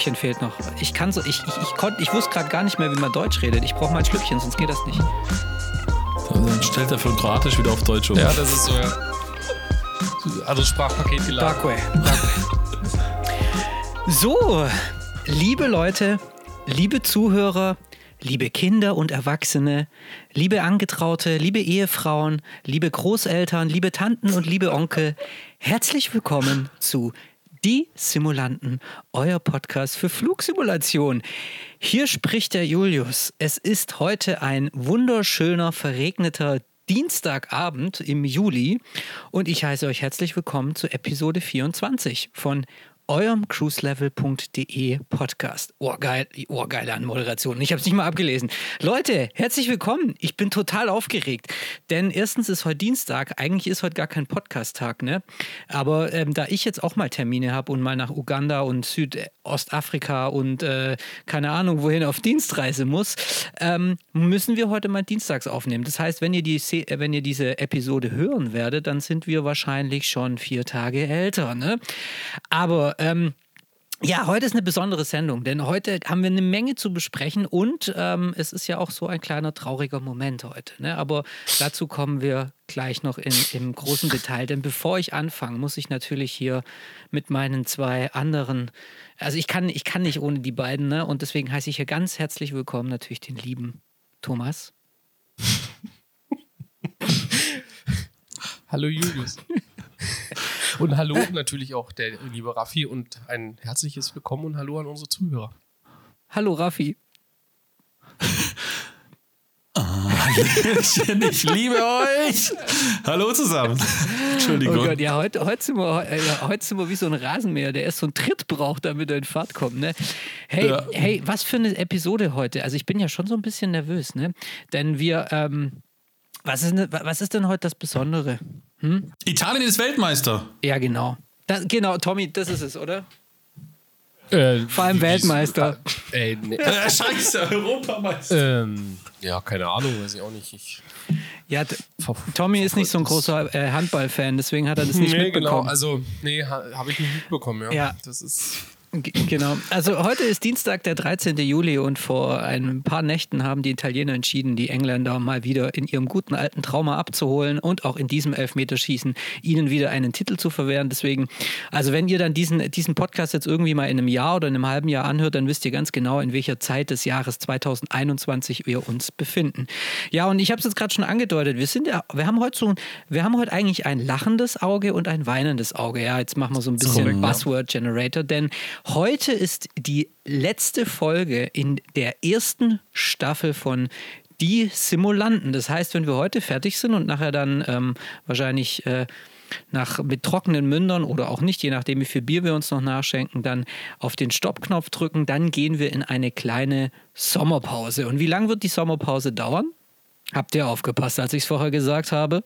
Schlückchen fehlt noch. Ich kann so, ich, ich, ich konnte, ich wusste gerade gar nicht mehr, wie man Deutsch redet. Ich brauche mein Schlückchen, sonst geht das nicht. Dann stellt er für Kroatisch wieder auf Deutsch um. Ja, das ist so, ja. Also Sprachpaket geladen. Darkway. Darkway. So, liebe Leute, liebe Zuhörer, liebe Kinder und Erwachsene, liebe Angetraute, liebe Ehefrauen, liebe Großeltern, liebe Tanten und liebe Onkel, herzlich willkommen zu Die Simulanten, euer Podcast für Flugsimulation. Hier spricht der Julius. Es ist heute ein wunderschöner, verregneter Dienstagabend im Juli und ich heiße euch herzlich willkommen zu Episode 24 von eurem cruiselevel.de Podcast. Oh, geil, oh, geile Anmoderation. Ich habe es nicht mal abgelesen. Leute, herzlich willkommen. Ich bin total aufgeregt. Denn erstens ist heute Dienstag. Eigentlich ist heute gar kein Podcast-Tag, ne? Aber ähm, da ich jetzt auch mal Termine habe und mal nach Uganda und Südostafrika und äh, keine Ahnung wohin auf Dienstreise muss, ähm, müssen wir heute mal dienstags aufnehmen. Das heißt, wenn ihr, die, wenn ihr diese Episode hören werdet, dann sind wir wahrscheinlich schon vier Tage älter, ne? Aber ähm, ja, heute ist eine besondere Sendung, denn heute haben wir eine Menge zu besprechen und ähm, es ist ja auch so ein kleiner trauriger Moment heute. Ne? Aber dazu kommen wir gleich noch in, im großen Detail. Denn bevor ich anfange, muss ich natürlich hier mit meinen zwei anderen, also ich kann, ich kann nicht ohne die beiden, ne? und deswegen heiße ich hier ganz herzlich willkommen natürlich den lieben Thomas. Hallo Julius. Und hallo natürlich auch der liebe Raffi und ein herzliches Willkommen und hallo an unsere Zuhörer. Hallo Raffi. ich liebe euch. Hallo zusammen. Entschuldigung. Oh Gott, ja, heute, heute, sind wir, äh, heute sind wir wie so ein Rasenmäher, der erst so einen Tritt braucht, damit er in Fahrt kommt. Ne? Hey, ja. hey, was für eine Episode heute. Also ich bin ja schon so ein bisschen nervös, ne? Denn wir, ähm, was, ist, was ist denn heute das Besondere? Hm? Italien ist Weltmeister. Ja, genau. Das, genau, Tommy, das ist es, oder? Äh, Vor allem Weltmeister. Äh, nee. äh, Scheiße, Europameister. Ähm, ja, keine Ahnung, weiß ich auch nicht. Ich ja, Tommy ist nicht so ein großer äh, Handballfan, deswegen hat er das nicht nee, genau. mitbekommen. Genau, also, nee, ha, habe ich nicht mitbekommen, ja. ja. Das ist. Genau. Also heute ist Dienstag, der 13. Juli und vor ein paar Nächten haben die Italiener entschieden, die Engländer mal wieder in ihrem guten alten Trauma abzuholen und auch in diesem Elfmeterschießen ihnen wieder einen Titel zu verwehren. Deswegen, also wenn ihr dann diesen, diesen Podcast jetzt irgendwie mal in einem Jahr oder in einem halben Jahr anhört, dann wisst ihr ganz genau, in welcher Zeit des Jahres 2021 wir uns befinden. Ja, und ich habe es jetzt gerade schon angedeutet, wir sind ja, wir haben heute so, wir haben heute eigentlich ein lachendes Auge und ein weinendes Auge. Ja, jetzt machen wir so ein bisschen Buzzword Generator, denn Heute ist die letzte Folge in der ersten Staffel von Die Simulanten. Das heißt, wenn wir heute fertig sind und nachher dann ähm, wahrscheinlich äh, nach, mit trockenen Mündern oder auch nicht, je nachdem, wie viel Bier wir uns noch nachschenken, dann auf den Stoppknopf drücken, dann gehen wir in eine kleine Sommerpause. Und wie lange wird die Sommerpause dauern? Habt ihr aufgepasst, als ich es vorher gesagt habe?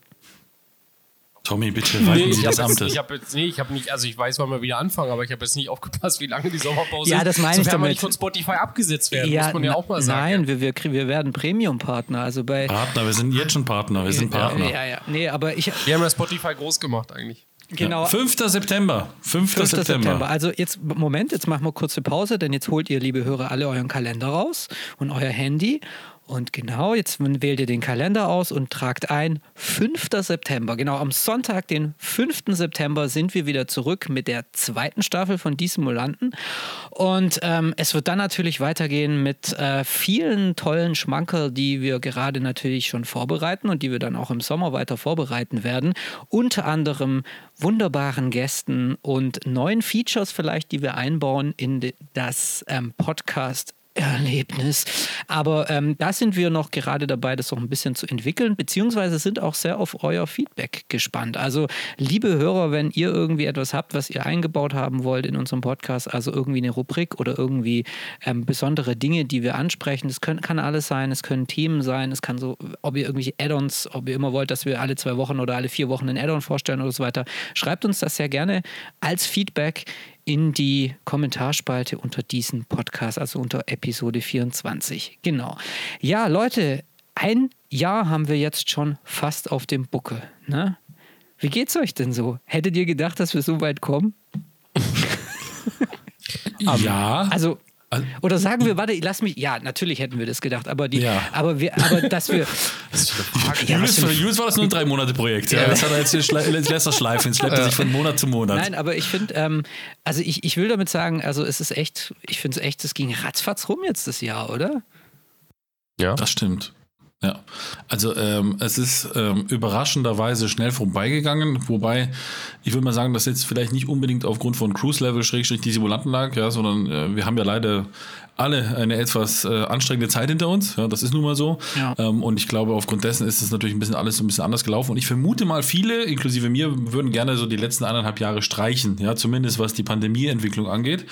Tommy, bitte, walten nee, Sie des Amtes. Ich habe jetzt, nee, ich habe nicht, also ich weiß, wann wir wieder anfangen, aber ich habe jetzt nicht aufgepasst, wie lange die Sommerpause ist. Ja, das meine ich damit. wir nicht von Spotify abgesetzt werden, ja, muss man ja auch mal sagen. Nein, wir, wir, wir werden Premium-Partner, also bei... Partner, wir sind jetzt schon Partner, wir sind Partner. Ja, ja, nee, aber ich... Wir haben ja Spotify groß gemacht eigentlich. Genau. Ja, 5. September. 5. 5. September. September. Also jetzt, Moment, jetzt machen wir kurze Pause, denn jetzt holt ihr, liebe Hörer, alle euren Kalender raus und euer Handy und genau, jetzt wählt ihr den Kalender aus und tragt ein 5. September. Genau, am Sonntag, den 5. September, sind wir wieder zurück mit der zweiten Staffel von Die Simulanten. Und ähm, es wird dann natürlich weitergehen mit äh, vielen tollen Schmankerl, die wir gerade natürlich schon vorbereiten und die wir dann auch im Sommer weiter vorbereiten werden. Unter anderem wunderbaren Gästen und neuen Features vielleicht, die wir einbauen in das ähm, Podcast Erlebnis. Aber ähm, da sind wir noch gerade dabei, das noch ein bisschen zu entwickeln, beziehungsweise sind auch sehr auf euer Feedback gespannt. Also, liebe Hörer, wenn ihr irgendwie etwas habt, was ihr eingebaut haben wollt in unserem Podcast, also irgendwie eine Rubrik oder irgendwie ähm, besondere Dinge, die wir ansprechen, das können, kann alles sein, es können Themen sein, es kann so, ob ihr irgendwelche Add-ons, ob ihr immer wollt, dass wir alle zwei Wochen oder alle vier Wochen ein Add-on vorstellen oder so weiter, schreibt uns das sehr gerne als Feedback in die Kommentarspalte unter diesem Podcast, also unter Episode 24. Genau. Ja, Leute, ein Jahr haben wir jetzt schon fast auf dem Buckel. Ne? Wie geht's euch denn so? Hättet ihr gedacht, dass wir so weit kommen? ja. Also, oder sagen wir, warte, lass mich. Ja, natürlich hätten wir das gedacht, aber die, Ja. aber wir, aber dass wir. Ja, was Julius, für Julius war das nur ein drei Monate Projekt. Ja. Das hat er jetzt hier schle- lässt er schleifen. Jetzt schleppt er sich von Monat zu Monat. Nein, aber ich finde, ähm, also ich, ich will damit sagen, also es ist echt, ich finde es echt, es ging ratzfatz rum jetzt das Jahr, oder? Ja. Das stimmt. Ja, also ähm, es ist ähm, überraschenderweise schnell vorbeigegangen, wobei ich würde mal sagen, dass jetzt vielleicht nicht unbedingt aufgrund von Cruise Level Schrägstrich die Simulanten lag, ja, sondern äh, wir haben ja leider alle eine etwas äh, anstrengende Zeit hinter uns, ja, das ist nun mal so. Ja. Ähm, und ich glaube, aufgrund dessen ist es natürlich ein bisschen alles so ein bisschen anders gelaufen. Und ich vermute mal, viele, inklusive mir, würden gerne so die letzten eineinhalb Jahre streichen, ja, zumindest was die Pandemieentwicklung angeht,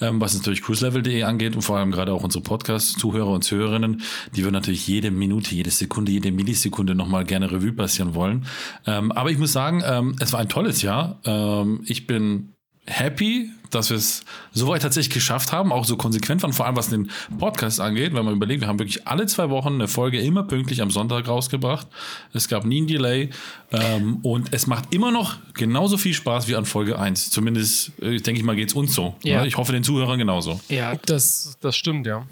ähm, was natürlich cruiselevel.de angeht und vor allem gerade auch unsere Podcast-Zuhörer und Zuhörerinnen, die würden natürlich jede Minute, jede Sekunde, jede Millisekunde nochmal gerne Revue passieren wollen. Ähm, aber ich muss sagen, ähm, es war ein tolles Jahr. Ähm, ich bin happy, dass wir es soweit tatsächlich geschafft haben, auch so konsequent waren, vor allem was den Podcast angeht, wenn man überlegt, wir haben wirklich alle zwei Wochen eine Folge immer pünktlich am Sonntag rausgebracht. Es gab nie ein Delay ähm, und es macht immer noch genauso viel Spaß wie an Folge 1. Zumindest, äh, denke ich mal, geht es uns so. Ja. Ja. Ich hoffe den Zuhörern genauso. Ja. Das, das stimmt, ja.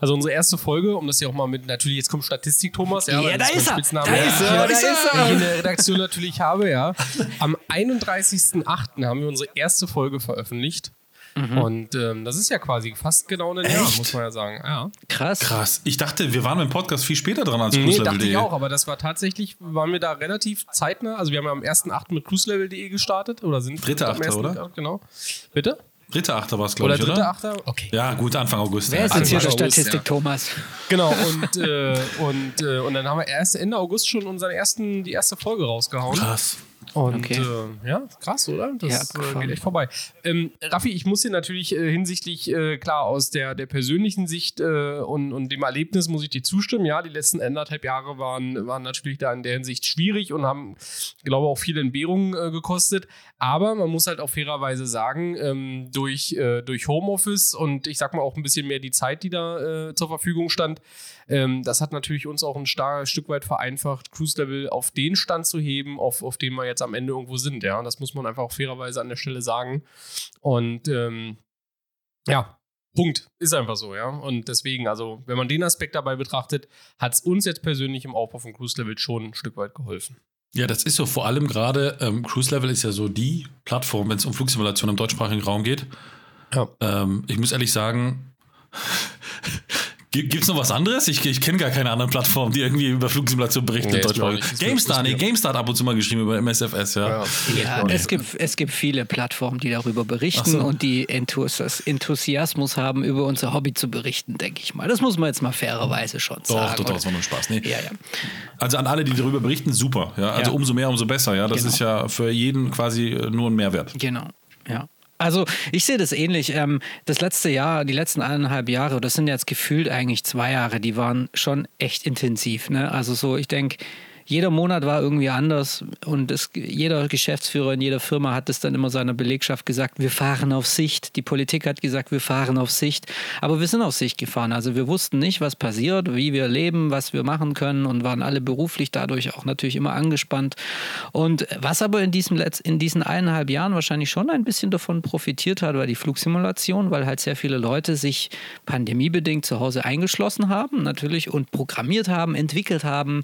Also unsere erste Folge, um das ja auch mal mit, natürlich, jetzt kommt Statistik, Thomas. Ja, Ja, da ist er. Spitzname Da ist er, ja, da ist er. Ich in der Redaktion natürlich habe, ja. Am 31.08. haben wir unsere erste Folge veröffentlicht. Mhm. Und ähm, das ist ja quasi fast genau ein Jahr, muss man ja sagen. Ja. Krass. Krass. Ich dachte, wir waren mit dem Podcast viel später dran als Nee, dachte ich cruiselevel.de. auch, aber das war tatsächlich, waren wir da relativ zeitnah. Also wir haben ja am 1.8. mit cruiselevel.de gestartet oder sind Dritter am Achter, 1.8., oder? Genau. Bitte? Dritter Achter war es, glaube Oder ich, dritter oder? Achter? Okay. Ja, gut, Anfang August. Wer ja. ist jetzt hier der Statistik, ja. Thomas? Genau, und, äh, und, äh, und dann haben wir erst Ende August schon unseren ersten, die erste Folge rausgehauen. Krass. Und Okay. äh, ja, krass, oder? Das Ja, äh, geht echt vorbei. Ähm, Raffi, ich muss dir natürlich äh, hinsichtlich, äh, klar, aus der, der persönlichen Sicht äh, und, und dem Erlebnis muss ich dir zustimmen. Ja, die letzten anderthalb Jahre waren, waren natürlich da in der Hinsicht schwierig und haben, glaube auch viele Entbehrungen äh, gekostet. Aber man muss halt auch fairerweise sagen, ähm, durch, durch Homeoffice und ich sag mal auch ein bisschen mehr die Zeit, die da zur Verfügung stand, ähm, das hat natürlich uns auch ein star Stück weit vereinfacht, Cruise Level auf den Stand zu heben, auf, auf dem wir jetzt am Ende irgendwo sind. Ja, das muss man einfach auch fairerweise an der Stelle sagen. Und ähm, ja, Punkt. Ist einfach so, ja. Und deswegen, also, wenn man den Aspekt dabei betrachtet, hat es uns jetzt persönlich im Aufbau von Cruise Level schon ein Stück weit geholfen. Ja, das ist so vor allem gerade, ähm, Cruise Level ist ja so die Plattform, wenn es um Flugsimulation im deutschsprachigen Raum geht. Ja. Ähm, ich muss ehrlich sagen, gibt es noch was anderes? Ich, ich kenne gar keine anderen Plattformen, die irgendwie über Flugsimulation berichten Nee. Ist mir- GameStar, nee, GameStar hat ab und zu mal geschrieben über MSFS, ja. Ja, es gibt, es gibt viele Plattformen, die darüber berichten so. und die Enthusias Enthusiasmus haben, über unser Hobby zu berichten, denke ich mal. Das muss man jetzt mal fairerweise schon Doch, sagen. doch, doch, das war nur Spaß. Nee. Ja, ja. Also an alle, die darüber berichten, super. Ja? Also Ja. umso mehr, umso besser. Ja? Das Genau. ist ja für jeden quasi äh, nur ein Mehrwert. Genau, ja. Also ich sehe das ähnlich. Ähm, das letzte Jahr, die letzten eineinhalb Jahre, das sind jetzt gefühlt eigentlich zwei Jahre, die waren schon echt intensiv. Ne? Also so, ich denke, jeder Monat war irgendwie anders und es, jeder Geschäftsführer in jeder Firma hat es dann immer seiner Belegschaft gesagt, wir fahren auf Sicht. Die Politik hat gesagt, wir fahren auf Sicht. Aber wir sind auf Sicht gefahren. Also wir wussten nicht, was passiert, wie wir leben, was wir machen können und waren alle beruflich dadurch auch natürlich immer angespannt. Und was aber in, diesem Letz in diesen eineinhalb Jahren wahrscheinlich schon ein bisschen davon profitiert hat, war die Flugsimulation, weil halt sehr viele Leute sich pandemiebedingt zu Hause eingeschlossen haben, natürlich, und programmiert haben, entwickelt haben,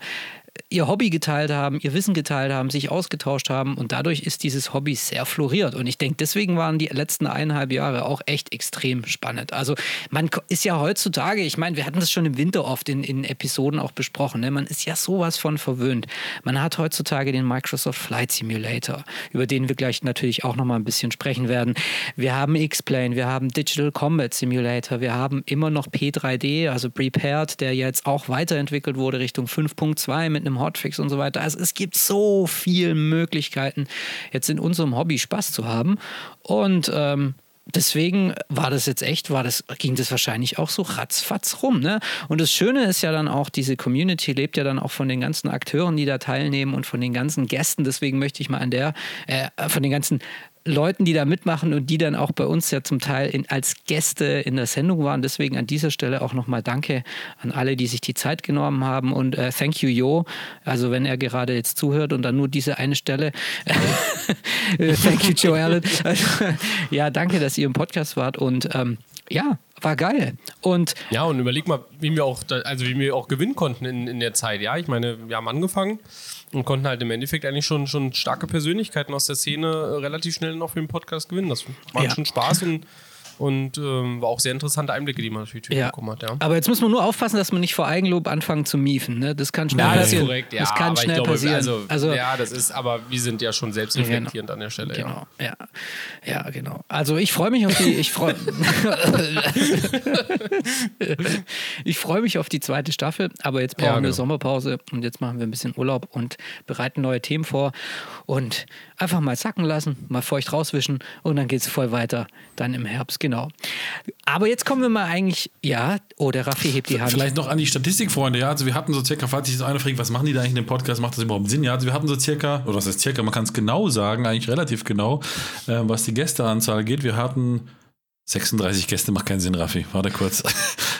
ihr Hobby geteilt haben, ihr Wissen geteilt haben, sich ausgetauscht haben und dadurch ist dieses Hobby sehr floriert. Und ich denke, deswegen waren die letzten eineinhalb Jahre auch echt extrem spannend. Also man ist ja heutzutage, ich meine, wir hatten das schon im Winter oft in, in Episoden auch besprochen, ne? man ist ja sowas von verwöhnt. Man hat heutzutage den Microsoft Flight Simulator, über den wir gleich natürlich auch nochmal ein bisschen sprechen werden. Wir haben X-Plane, wir haben Digital Combat Simulator, wir haben immer noch P3D, also Prepared, der jetzt auch weiterentwickelt wurde Richtung 5.2 mit einem Hotfix und so weiter. Also es gibt so viele Möglichkeiten, jetzt in unserem Hobby Spaß zu haben. Und ähm, deswegen war das jetzt echt, war das, ging das wahrscheinlich auch so ratzfatz rum. Ne? Und das Schöne ist ja dann auch, diese Community lebt ja dann auch von den ganzen Akteuren, die da teilnehmen und von den ganzen Gästen. Deswegen möchte ich mal an der, äh, von den ganzen Leuten, die da mitmachen und die dann auch bei uns ja zum Teil in, als Gäste in der Sendung waren. Deswegen an dieser Stelle auch nochmal Danke an alle, die sich die Zeit genommen haben und äh, thank you, Jo. Also wenn er gerade jetzt zuhört und dann nur diese eine Stelle. thank you, Joe Allen. Also, ja, danke, dass ihr im Podcast wart und ähm, ja, war geil. Und ja, und überleg mal, wie wir auch, da, also wie wir auch gewinnen konnten in, in der Zeit. Ja, ich meine, wir haben angefangen und konnten halt im Endeffekt eigentlich schon, schon starke Persönlichkeiten aus der Szene äh, relativ schnell noch für den Podcast gewinnen. Das macht ja. schon Spaß und und ähm, war auch sehr interessante Einblicke, die man natürlich ja. bekommen hat. Ja. Aber jetzt muss man nur aufpassen, dass man nicht vor Eigenlob anfangen zu miefen. Ne? Das kann schnell ja, passieren. Das korrekt, ja. Das kann schnell glaube, passieren. Also, also, ja, das ist, aber wir sind ja schon selbstreflektierend genau. an der Stelle. Genau, ja. ja. Ja, genau. Also ich freue mich auf die, ich freue ich freue mich auf die zweite Staffel, aber jetzt brauchen genau. wir Sommerpause und jetzt machen wir ein bisschen Urlaub und bereiten neue Themen vor und einfach mal sacken lassen, mal feucht rauswischen und dann geht es voll weiter dann im Herbst. Genau. Aber jetzt kommen wir mal eigentlich, ja, oh, der Raffi hebt die Hand. Vielleicht noch an die Statistikfreunde, ja. Also wir hatten so circa, falls sich das eine fragt, was machen die da eigentlich in dem Podcast, macht das überhaupt Sinn? Ja, also wir hatten so circa, oder was heißt circa, man kann es genau sagen, eigentlich relativ genau, äh, was die Gästeanzahl geht. Wir hatten 36 Gäste macht keinen Sinn, Raffi. Warte kurz.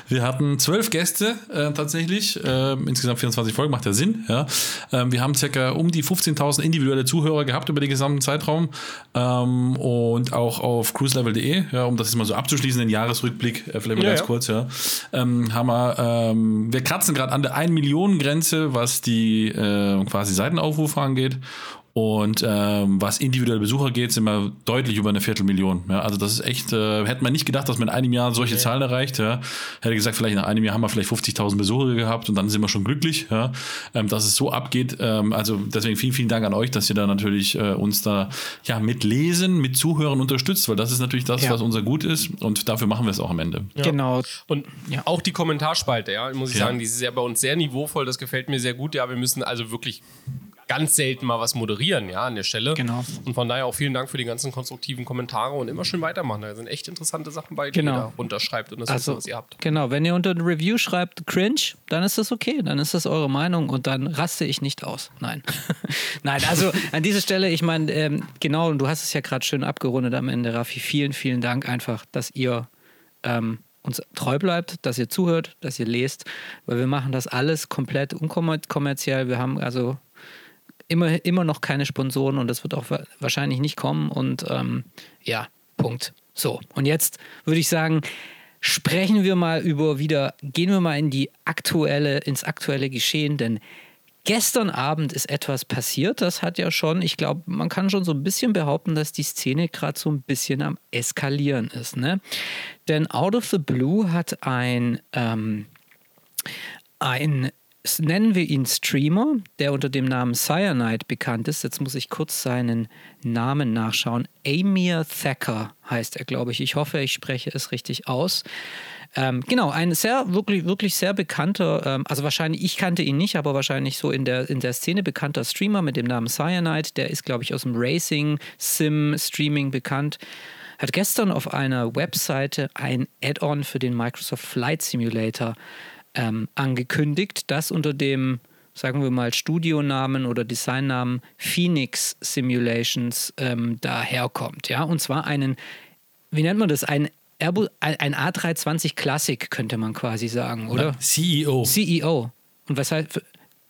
Wir hatten zwölf Gäste äh, tatsächlich. Äh, insgesamt 24 Folgen, macht ja Sinn. Ja. Ähm, wir haben circa um die 15.000 individuelle Zuhörer gehabt über den gesamten Zeitraum. Ähm, und auch auf cruiselevel.de, ja, um das jetzt mal so abzuschließen, den Jahresrückblick, äh, vielleicht mal ja, ganz kurz, ja. Ähm, haben wir, ähm, wir kratzen gerade an der 1 Millionen Grenze, was die äh, quasi Seitenaufrufe angeht. Und ähm, was individuelle Besucher geht, sind wir deutlich über eine Viertelmillion. Ja, also das ist echt, äh, hätte man nicht gedacht, dass man in einem Jahr solche okay. Zahlen erreicht. Ja. Hätte gesagt, vielleicht nach einem Jahr haben wir vielleicht 50.000 Besucher gehabt und dann sind wir schon glücklich, ja. Ähm, dass es so abgeht. Ähm, also deswegen vielen, vielen Dank an euch, dass ihr da natürlich äh, uns da ja mit Lesen, mit Zuhören unterstützt, weil das ist natürlich das, ja. was unser Gut ist und dafür machen wir es auch am Ende. Ja. Genau. Und ja. auch die Kommentarspalte, ja, muss ich sagen, die ist ja bei uns sehr niveauvoll, das gefällt mir sehr gut. Ja, wir müssen also wirklich ganz selten mal was moderieren, ja, an der Stelle. Genau. Und von daher auch vielen Dank für die ganzen konstruktiven Kommentare und immer schön weitermachen. Da sind echt interessante Sachen bei, die genau. ihr da runterschreibt und das also, ist, was ihr habt. Genau, wenn ihr unter ein Review schreibt cringe, dann ist das okay, dann ist das eure Meinung und dann raste ich nicht aus. Nein. Nein, also an dieser Stelle, ich meine, ähm, genau, und du hast es ja gerade schön abgerundet am Ende, Raffi. Vielen, vielen Dank einfach, dass ihr ähm, uns treu bleibt, dass ihr zuhört, dass ihr lest, weil wir machen das alles komplett unkommerziell. Wir haben also immer, immer noch keine Sponsoren und das wird auch wahrscheinlich nicht kommen. Und ähm, ja, Punkt. So, und jetzt würde ich sagen, sprechen wir mal über wieder, gehen wir mal in die aktuelle, ins aktuelle Geschehen, denn gestern Abend ist etwas passiert. Das hat ja schon, ich glaube, man kann schon so ein bisschen behaupten, dass die Szene gerade so ein bisschen am Eskalieren ist. Ne? Denn Out of the Blue hat ein, ähm, ein nennen wir ihn Streamer, der unter dem Namen Cyanide bekannt ist. Jetzt muss ich kurz seinen Namen nachschauen. Amir Thacker heißt er, glaube ich. Ich hoffe, ich spreche es richtig aus. Ähm, genau, ein sehr, wirklich, wirklich sehr bekannter, ähm, also wahrscheinlich, ich kannte ihn nicht, aber wahrscheinlich so in der, in der Szene bekannter Streamer mit dem Namen Cyanide. Der ist, glaube ich, aus dem Racing, Sim, Streaming bekannt hat gestern auf einer Webseite ein Add-on für den Microsoft Flight Simulator ähm, angekündigt, das unter dem, sagen wir mal, Studionamen oder Designnamen Phoenix Simulations ähm, daherkommt. Ja? Und zwar einen, wie nennt man das? Ein Airbus, ein A320 Classic könnte man quasi sagen, oder? CEO. CEO. Und was heißt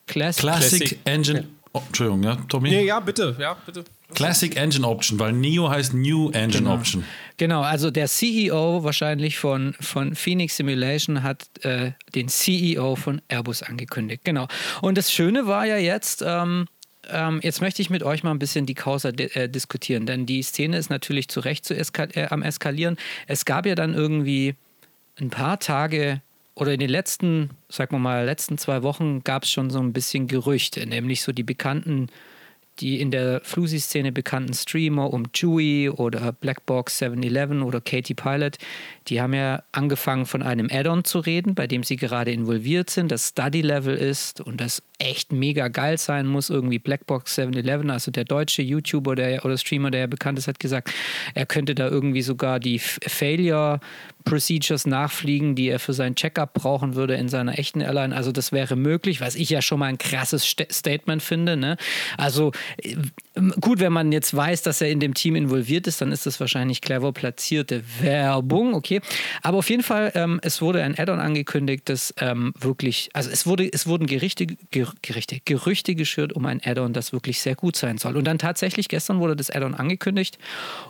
Classic? Classic Engine. Oh, Entschuldigung, ja, Tommy? Nee, ja, bitte, ja, bitte. Classic Engine Option, weil Neo heißt New Engine genau. Option. Genau, also der CEO wahrscheinlich von, von Phoenix Simulation hat äh, den CEO von Airbus angekündigt. Genau. Und das Schöne war ja jetzt, ähm, ähm, jetzt möchte ich mit euch mal ein bisschen die Causa äh, diskutieren, denn die Szene ist natürlich zu Recht zu eskal äh, am Eskalieren. Es gab ja dann irgendwie ein paar Tage oder in den letzten, sagen wir mal, letzten zwei Wochen gab es schon so ein bisschen Gerüchte, nämlich so die bekannten die in der Flusi-Szene bekannten Streamer um Chewy oder Blackbox 711 oder Katie Pilot, die haben ja angefangen von einem Add-on zu reden, bei dem sie gerade involviert sind, das Study-Level ist und das echt mega geil sein muss. Irgendwie Blackbox 711, also der deutsche YouTuber der, oder Streamer, der ja bekannt ist, hat gesagt, er könnte da irgendwie sogar die Failure Procedures nachfliegen, die er für sein Checkup brauchen würde in seiner echten Airline. Also das wäre möglich, was ich ja schon mal ein krasses St Statement finde. Ne? Also Ähm, gut, wenn man jetzt weiß, dass er in dem Team involviert ist, dann ist das wahrscheinlich clever platzierte Werbung, okay. Aber auf jeden Fall, ähm, es wurde ein Add-on angekündigt, das ähm, wirklich, also es wurde, es wurden Gerichte, Gerichte, Gerüchte geschürt um ein Add-on, das wirklich sehr gut sein soll. Und dann tatsächlich, gestern wurde das Add-on angekündigt.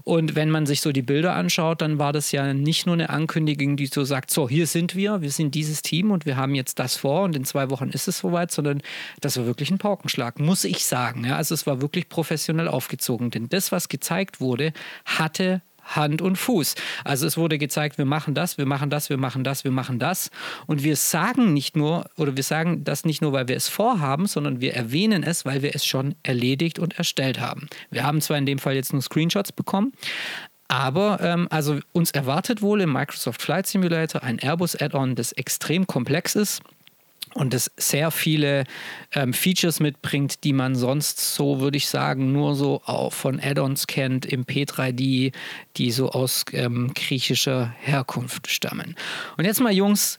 Und wenn man sich so die Bilder anschaut, dann war das ja nicht nur eine Ankündigung, die so sagt, so, hier sind wir, wir sind dieses Team und wir haben jetzt das vor und in zwei Wochen ist es soweit, sondern das war wirklich ein Paukenschlag, muss ich sagen. Ja, also es war wirklich professionell aufgezogen, denn das, was gezeigt wurde, hatte Hand und Fuß. Also es wurde gezeigt, wir machen das, wir machen das, wir machen das, wir machen das. Und wir sagen nicht nur, oder wir sagen das nicht nur, weil wir es vorhaben, sondern wir erwähnen es, weil wir es schon erledigt und erstellt haben. Wir haben zwar in dem Fall jetzt nur Screenshots bekommen, aber ähm, also uns erwartet wohl im Microsoft Flight Simulator ein Airbus-Add-on, das extrem komplex ist und es sehr viele ähm, Features mitbringt, die man sonst so, würde ich sagen, nur so auch von Add-ons kennt im P3D, die so aus ähm, griechischer Herkunft stammen. Und jetzt mal, Jungs,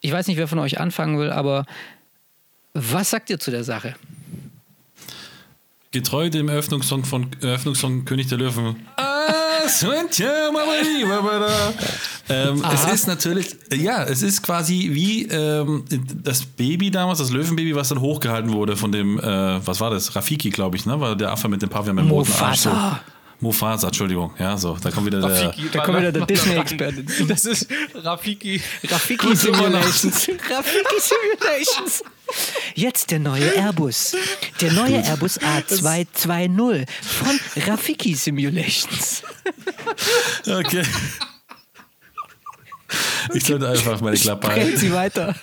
ich weiß nicht, wer von euch anfangen will, aber was sagt ihr zu der Sache? Getreu dem Eröffnungssong von Eröffnungssong König der Löwen. Ähm, es ist natürlich, ja, es ist quasi wie ähm, das Baby damals, das Löwenbaby, was dann hochgehalten wurde von dem, äh, was war das? Rafiki, glaube ich, ne? War der Affe mit dem Pavian mit dem roten Arsch. So. Mufasa, Entschuldigung. Ja, so, da kommt wieder Rafiki, der, da kommt wieder der Disney-Experte. Das ist Rafiki. Rafiki Simulations. Rafiki Simulations. Jetzt der neue Airbus. Der neue. Airbus A220 von Rafiki Simulations. Okay. Ich sollte einfach meine Klappe halten. Sie weiter.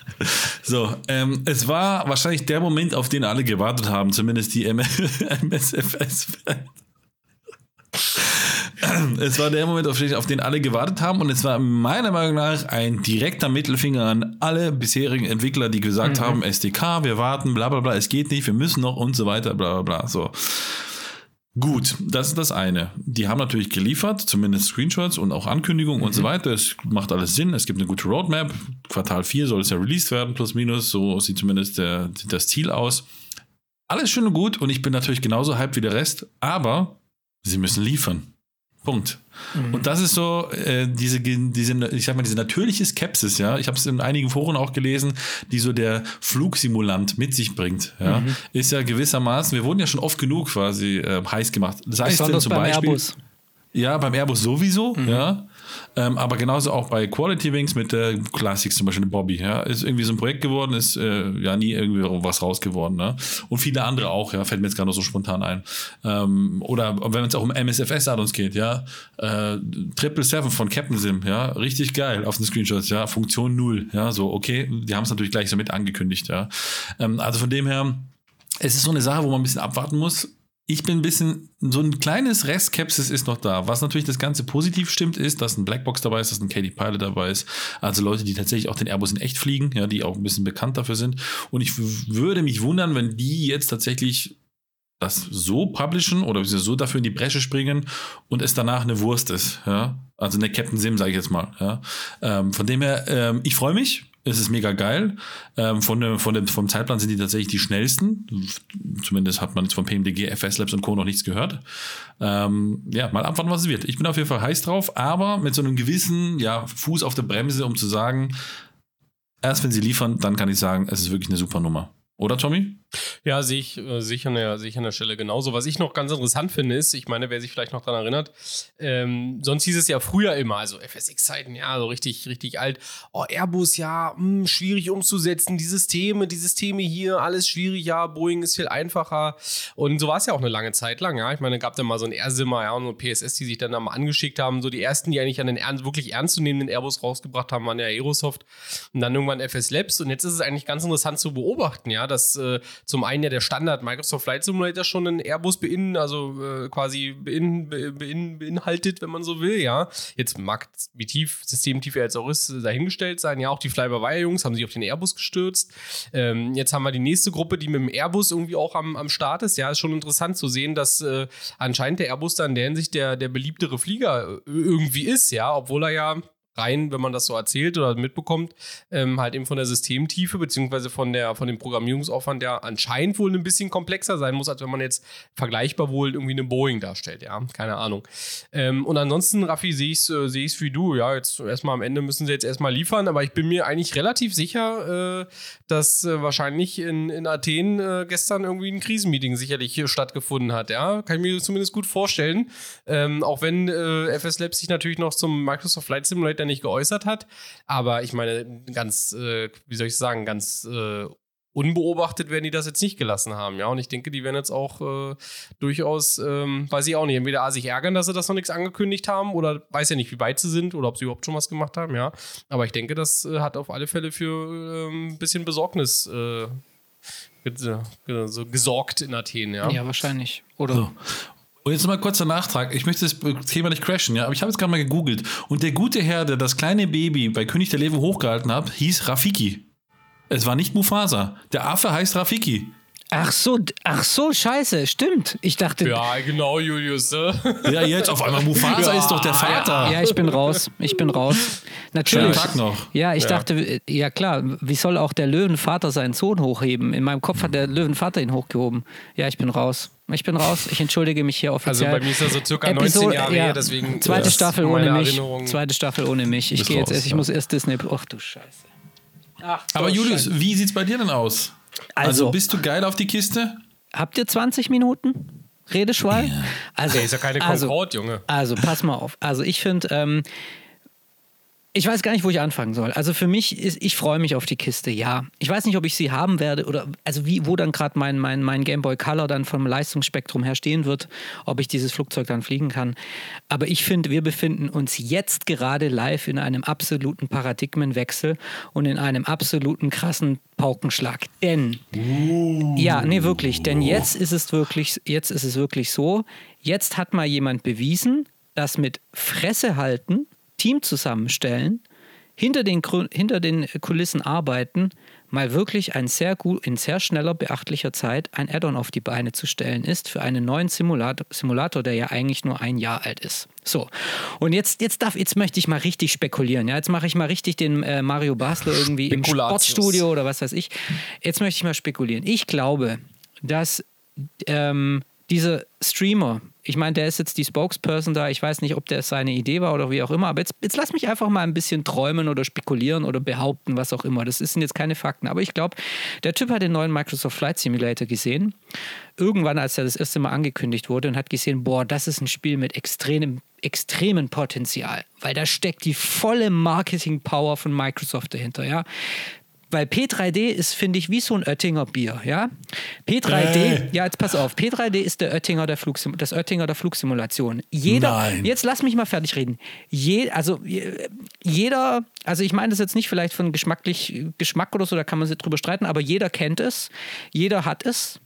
So, ähm, es war wahrscheinlich der Moment, auf den alle gewartet haben, zumindest die MSFS-Fans. Es war der Moment, auf den alle gewartet haben und es war meiner Meinung nach ein direkter Mittelfinger an alle bisherigen Entwickler, die gesagt mhm. haben, SDK, wir warten, bla bla bla, es geht nicht, wir müssen noch und so weiter, bla bla bla. So. Gut, das ist das eine. Die haben natürlich geliefert, zumindest Screenshots und auch Ankündigungen mhm. und so mhm. weiter. Es macht alles Sinn. Es gibt eine gute Roadmap. Quartal 4 soll es ja released werden, plus minus. So sieht zumindest der, das Ziel aus. Alles schön und gut und ich bin natürlich genauso hyped wie der Rest, aber sie müssen liefern. Punkt. Mhm. Und das ist so äh, diese, diese, ich sag mal, diese natürliche Skepsis, ja. Ich habe es in einigen Foren auch gelesen, die so der Flugsimulant mit sich bringt. Ja, mhm. ist ja gewissermaßen. Wir wurden ja schon oft genug quasi äh, heiß gemacht. Das heißt denn zum Beispiel. Airbus. Ja, beim Airbus sowieso, mhm. ja. Ähm, aber genauso auch bei Quality Wings mit der Classics zum Beispiel, Bobby, ja, ist irgendwie so ein Projekt geworden, ist äh, ja nie irgendwie was raus geworden, ne? Und viele andere auch, ja, fällt mir jetzt gerade noch so spontan ein. Ähm, oder wenn es auch um MSFS-Add-ons geht, ja, äh, Triple Seven von Captain Sim, ja, richtig geil auf den Screenshots, ja, Funktion null, ja, so, okay, die haben es natürlich gleich so mit angekündigt, ja. Ähm, also von dem her, es ist so eine Sache, wo man ein bisschen abwarten muss ich bin ein bisschen, so ein kleines Restskepsis ist noch da. Was natürlich das Ganze positiv stimmt, ist, dass ein Blackbox dabei ist, dass ein KD Pilot dabei ist. Also Leute, die tatsächlich auch den Airbus in echt fliegen, ja, die auch ein bisschen bekannt dafür sind. Und ich würde mich wundern, wenn die jetzt tatsächlich das so publishen oder so dafür in die Bresche springen und es danach eine Wurst ist, ja. Also eine Captain Sim, sage ich jetzt mal, ja. Ähm, von dem her, ähm, ich freue mich, es ist mega geil. Ähm, von dem, von dem, vom Zeitplan sind die tatsächlich die schnellsten. Zumindest hat man jetzt von PMDG, FS Labs und Co. noch nichts gehört. Ähm, ja, mal abwarten, was es wird. Ich bin auf jeden Fall heiß drauf, aber mit so einem gewissen ja, Fuß auf der Bremse, um zu sagen, erst wenn sie liefern, dann kann ich sagen, es ist wirklich eine super Nummer. Oder, Tommy? Ja, sehe ich, äh, sehe, ich an der, sehe ich an der Stelle genauso. Was ich noch ganz interessant finde, ist, ich meine, wer sich vielleicht noch daran erinnert, ähm, sonst hieß es ja früher immer, also FSX-Zeiten, ja, so richtig, richtig alt. Oh, Airbus, ja, mh, hm, schwierig umzusetzen, die Systeme, die Systeme hier, alles schwierig, ja, Boeing ist viel einfacher. Und so war es ja auch eine lange Zeit lang, ja. Ich meine, gab da mal so ein Airsimmer, ja, und so PSS, die sich dann da mal angeschickt haben. So die ersten, die eigentlich an den ernst, wirklich ernstzunehmenden Airbus rausgebracht haben, waren ja Aerosoft und dann irgendwann FS Labs. Und jetzt ist es eigentlich ganz interessant zu beobachten, ja, dass äh, zum einen ja der Standard Microsoft Flight Simulator schon einen Airbus bein, also äh, quasi bein, bein, beinhaltet, wenn man so will, ja. Jetzt mag wie tief, systemtief er jetzt auch ist, dahingestellt sein. Ja, auch die Fly-by-Wire-Jungs haben sich auf den Airbus gestürzt. Ähm, jetzt haben wir die nächste Gruppe, die mit dem Airbus irgendwie auch am, am Start ist. Ja, ist schon interessant zu sehen, dass äh, anscheinend der Airbus dann in der Hinsicht der, der beliebtere Flieger äh, irgendwie ist, ja, obwohl er ja rein, wenn man das so erzählt oder mitbekommt, ähm, halt eben von der Systemtiefe beziehungsweise von der von dem Programmierungsaufwand, der anscheinend wohl ein bisschen komplexer sein muss, als wenn man jetzt vergleichbar wohl irgendwie eine Boeing darstellt, ja, keine Ahnung. Ähm, und ansonsten, Raffi, sehe ich es äh, seh wie du, ja, jetzt erstmal am Ende müssen sie jetzt erstmal liefern, aber ich bin mir eigentlich relativ sicher, äh, dass äh, wahrscheinlich in, in Athen äh, gestern irgendwie ein Krisenmeeting sicherlich hier stattgefunden hat, ja, kann ich mir zumindest gut vorstellen, ähm, auch wenn äh, FS Labs sich natürlich noch zum Microsoft Flight Simulator nicht geäußert hat. Aber ich meine, ganz, äh, wie soll ich sagen, ganz äh, unbeobachtet werden die das jetzt nicht gelassen haben. Ja, und ich denke, die werden jetzt auch äh, durchaus, ähm, weiß ich auch nicht, entweder A, sich ärgern, dass sie das noch nichts angekündigt haben oder weiß ja nicht, wie weit sie sind oder ob sie überhaupt schon was gemacht haben. Ja, aber ich denke, das äh, hat auf alle Fälle für ein ähm, bisschen Besorgnis äh, so gesorgt in Athen. Ja, ja wahrscheinlich. Oder? So. Und jetzt mal kurzer Nachtrag. Ich möchte das Thema nicht crashen, ja, aber ich habe jetzt gerade mal gegoogelt. Und der gute Herr, der das kleine Baby bei König der Löwen hochgehalten hat, hieß Rafiki. Es war nicht Mufasa. Der Affe heißt Rafiki. Ach so, ach so, scheiße, stimmt. Ich dachte. Ja, genau, Julius. Ne? Ja, jetzt auf einmal Mufasa ja, ist doch der Vater. Ja, ich bin raus. Ich bin raus. Natürlich. Tag noch. Ja, ich ja. dachte, ja klar, wie soll auch der Löwenvater seinen Sohn hochheben? In meinem Kopf hat der Löwenvater ihn hochgehoben. Ja, ich bin raus. Ich bin raus. Ich entschuldige mich hier offiziell. Also bei mir ist er so circa Episode, 19 Jahre ja, her, deswegen. Zweite Staffel ohne mich. Zweite Staffel ohne mich. Ich gehe jetzt erst, ich muss erst Disney. Ach du Scheiße. Ach, Aber Julius, Scheiße. wie sieht's bei dir denn aus? Also, also, bist du geil auf die Kiste? Habt ihr 20 Minuten? Redeschwall? Ja. Also, Der ist ja keine also, Concorde, Junge. Also, pass mal auf. Also, ich finde, ähm, ich weiß gar nicht, wo ich anfangen soll. Also für mich ist, ich freue mich auf die Kiste, ja. Ich weiß nicht, ob ich sie haben werde oder also wie, wo dann gerade mein, mein, mein Game Boy Color dann vom Leistungsspektrum her stehen wird, ob ich dieses Flugzeug dann fliegen kann. Aber ich finde, wir befinden uns jetzt gerade live in einem absoluten Paradigmenwechsel und in einem absoluten krassen Paukenschlag. Denn, uh. ja, nee, wirklich, denn jetzt ist es wirklich, jetzt ist es wirklich so, jetzt hat mal jemand bewiesen, dass mit Fresse halten Team zusammenstellen, hinter den, hinter den Kulissen arbeiten, mal wirklich ein sehr gut, in sehr schneller, beachtlicher Zeit ein Add-on auf die Beine zu stellen ist für einen neuen Simulator, Simulator, der ja eigentlich nur ein Jahr alt ist. So, und jetzt, jetzt, darf, jetzt möchte ich mal richtig spekulieren. Ja? Jetzt mache ich mal richtig den äh, Mario Basler irgendwie im Sportstudio oder was weiß ich. Jetzt möchte ich mal spekulieren. Ich glaube, dass ähm, dieser Streamer, ich meine, der ist jetzt die Spokesperson da, ich weiß nicht, ob das seine Idee war oder wie auch immer, aber jetzt, jetzt lass mich einfach mal ein bisschen träumen oder spekulieren oder behaupten, was auch immer. Das sind jetzt keine Fakten, aber ich glaube, der Typ hat den neuen Microsoft Flight Simulator gesehen, irgendwann, als er das erste Mal angekündigt wurde und hat gesehen, boah, das ist ein Spiel mit extremem extremen Potenzial, weil da steckt die volle Marketing-Power von Microsoft dahinter, ja. Weil P3D ist, finde ich, wie so ein Oettinger Bier, ja? P3D, äh. ja, jetzt pass auf, P3D ist der Oettinger der Flugsim das Oettinger der Flugsimulation. Jeder, Nein. jetzt lass mich mal fertig reden. Je, also jeder, also ich meine das jetzt nicht vielleicht von geschmacklich Geschmack oder so, da kann man sich drüber streiten, aber jeder kennt es, jeder hat es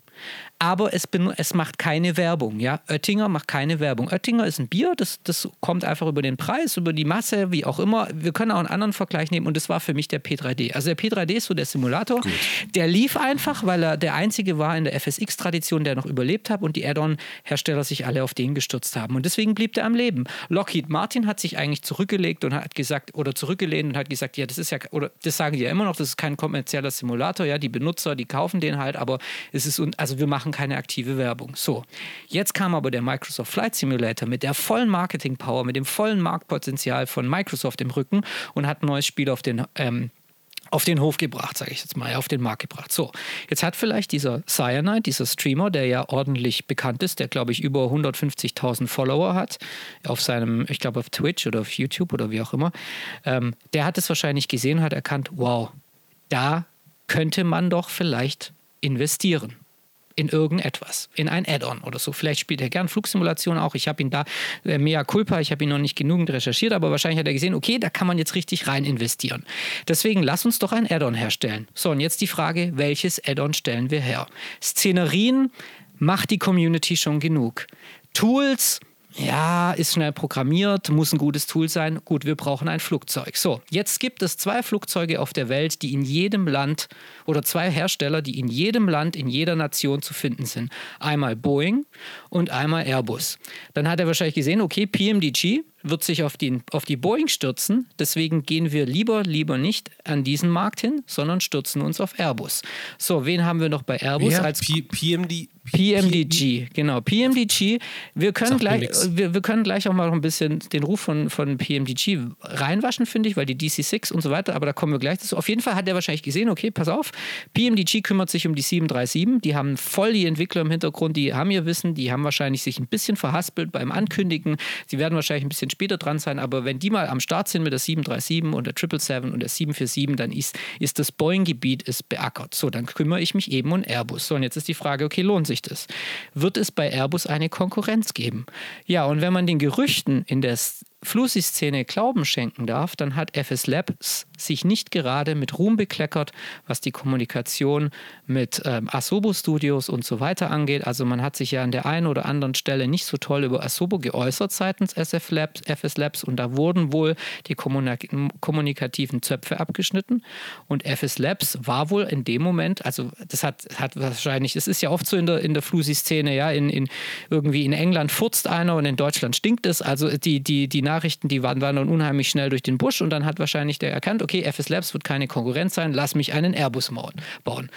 aber es, es macht keine Werbung. Ja? Oettinger macht keine Werbung. Oettinger ist ein Bier, das, das kommt einfach über den Preis, über die Masse, wie auch immer. Wir können auch einen anderen Vergleich nehmen und das war für mich der P3D. Also der P3D ist so der Simulator. Gut. Der lief einfach, weil er der einzige war in der FSX-Tradition, der noch überlebt hat und die Add-on-Hersteller sich alle auf den gestürzt haben. Und deswegen blieb der am Leben. Lockheed Martin hat sich eigentlich zurückgelegt und hat gesagt, oder zurückgelehnt und hat gesagt, ja, das ist ja, oder das sagen die ja immer noch, das ist kein kommerzieller Simulator, ja, die Benutzer, die kaufen den halt, aber es ist, also wir machen machen keine aktive Werbung. So, jetzt kam aber der Microsoft Flight Simulator mit der vollen Marketing-Power, mit dem vollen Marktpotenzial von Microsoft im Rücken und hat ein neues Spiel auf den ähm, auf den Hof gebracht, sage ich jetzt mal, auf den Markt gebracht. So, jetzt hat vielleicht dieser Cyanide, dieser Streamer, der ja ordentlich bekannt ist, der glaube ich über 150.000 Follower hat, auf seinem, ich glaube auf Twitch oder auf YouTube oder wie auch immer, ähm, der hat es wahrscheinlich gesehen, hat erkannt, wow, da könnte man doch vielleicht investieren in irgendetwas, in ein Add-on oder so. Vielleicht spielt er gern Flugsimulation auch. Ich habe ihn da, äh, mea culpa, ich habe ihn noch nicht genügend recherchiert, aber wahrscheinlich hat er gesehen, okay, da kann man jetzt richtig rein investieren. Deswegen lass uns doch ein Add-on herstellen. So, und jetzt die Frage, welches Add-on stellen wir her? Szenerien macht die Community schon genug. Tools, ja, ist schnell programmiert, muss ein gutes Tool sein. Gut, wir brauchen ein Flugzeug. So, jetzt gibt es zwei Flugzeuge auf der Welt, die in jedem Land oder zwei Hersteller, die in jedem Land, in jeder Nation zu finden sind. Einmal Boeing und einmal Airbus. Dann hat er wahrscheinlich gesehen, okay, PMDG wird sich auf die, auf die Boeing stürzen. Deswegen gehen wir lieber, lieber nicht an diesen Markt hin, sondern stürzen uns auf Airbus. So, wen haben wir noch bei Airbus Ja, als P PMD. PMDG, genau. PMDG, wir können, gleich, wir, wir können gleich auch mal noch ein bisschen den Ruf von, von PMDG reinwaschen, finde ich, weil die DC-6 und so weiter, aber da kommen wir gleich dazu. Auf jeden Fall hat er wahrscheinlich gesehen, okay, pass auf, PMDG kümmert sich um die 737, die haben voll die Entwickler im Hintergrund, die haben ihr Wissen, die haben wahrscheinlich sich ein bisschen verhaspelt beim Ankündigen, sie werden wahrscheinlich ein bisschen später dran sein, aber wenn die mal am Start sind mit der 737 und der 777 und der 747, dann ist, ist das Boeing-Gebiet ist beackert. So, dann kümmere ich mich eben um Airbus. So, und jetzt ist die Frage, okay, lohnt sich das? Wird es bei Airbus eine Konkurrenz geben? Ja, und wenn man den Gerüchten in der Flussi-Szene Glauben schenken darf, dann hat FS Labs sich nicht gerade mit Ruhm bekleckert, was die Kommunikation mit ähm, Asobo Studios und so weiter angeht. Also man hat sich ja an der einen oder anderen Stelle nicht so toll über Asobo geäußert seitens SF Labs, FS Labs und da wurden wohl die kommunik kommunikativen Zöpfe abgeschnitten und FS Labs war wohl in dem Moment, also das hat, hat wahrscheinlich, das ist ja oft so in der, in der Flusi-Szene, ja, in, in irgendwie in England furzt einer und in Deutschland stinkt es. Also die, die, die Nachrichten, die waren, waren dann unheimlich schnell durch den Busch und dann hat wahrscheinlich der erkannt, okay, FS Labs wird keine Konkurrenz sein, lass mich einen Airbus bauen.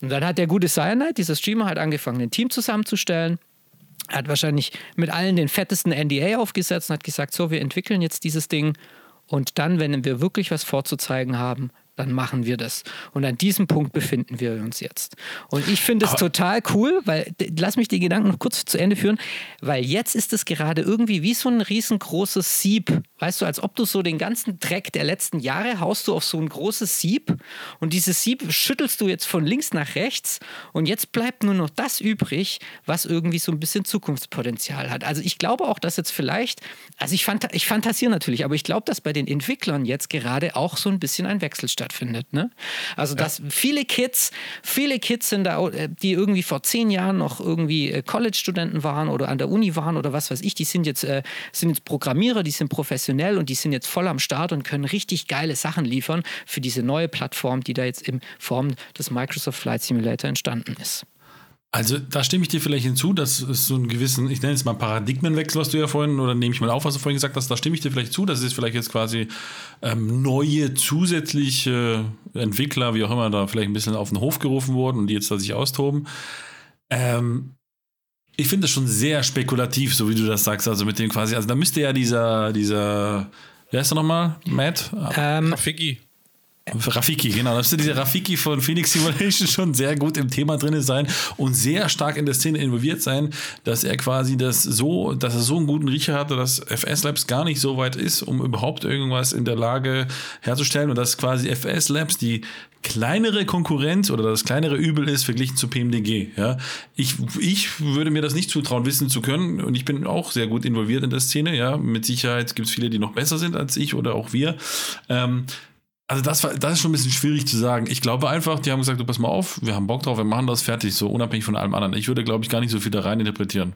Und dann hat der gute Cyanide, dieser Streamer, halt angefangen, ein Team zusammenzustellen hat wahrscheinlich mit allen den fettesten NDA aufgesetzt und hat gesagt, so, wir entwickeln jetzt dieses Ding und dann, wenn wir wirklich was vorzuzeigen haben, dann machen wir das. Und an diesem Punkt befinden wir uns jetzt. Und ich finde es total cool, weil, lass mich die Gedanken noch kurz zu Ende führen, weil jetzt ist es gerade irgendwie wie so ein riesengroßes Sieb. Weißt du, als ob du so den ganzen Dreck der letzten Jahre haust du auf so ein großes Sieb und dieses Sieb schüttelst du jetzt von links nach rechts und jetzt bleibt nur noch das übrig, was irgendwie so ein bisschen Zukunftspotenzial hat. Also ich glaube auch, dass jetzt vielleicht, also ich, fant ich fantasiere natürlich, aber ich glaube, dass bei den Entwicklern jetzt gerade auch so ein bisschen ein Wechsel stattfindet. Ne? Also, dass ja. viele Kids, viele Kids sind da, die irgendwie vor zehn Jahren noch irgendwie College-Studenten waren oder an der Uni waren oder was weiß ich, die sind jetzt, äh, sind jetzt Programmierer, die sind professionell und die sind jetzt voll am Start und können richtig geile Sachen liefern für diese neue Plattform, die da jetzt in Form des Microsoft Flight Simulator entstanden ist. Also da stimme ich dir vielleicht hinzu, dass es so einen gewissen, ich nenne es mal Paradigmenwechsel, was du ja vorhin, oder nehme ich mal auf, was du vorhin gesagt hast, da stimme ich dir vielleicht zu, dass es vielleicht jetzt quasi ähm, neue zusätzliche Entwickler, wie auch immer, da vielleicht ein bisschen auf den Hof gerufen wurden und die jetzt da sich austoben. Ähm, ich finde das schon sehr spekulativ, so wie du das sagst, also mit dem quasi, also da müsste ja dieser, dieser, wer ist der nochmal? Matt? Ähm, Rafiki. Rafiki, genau. Da müsste dieser Rafiki von Phoenix Simulation schon sehr gut im Thema drin sein und sehr stark in der Szene involviert sein, dass er quasi das so, dass er so einen guten Riecher hatte, dass FS Labs gar nicht so weit ist, um überhaupt irgendwas in der Lage herzustellen und dass quasi FS Labs die kleinere Konkurrenz oder das kleinere Übel ist verglichen zu PMDG. Ja, ich, ich würde mir das nicht zutrauen, wissen zu können und ich bin auch sehr gut involviert in der Szene. Ja, mit Sicherheit gibt es viele, die noch besser sind als ich oder auch wir. Ähm, also das, war, das ist schon ein bisschen schwierig zu sagen. Ich glaube einfach, die haben gesagt, du pass mal auf, wir haben Bock drauf, wir machen das fertig, so unabhängig von allem anderen. Ich würde, glaube ich, gar nicht so viel da rein interpretieren.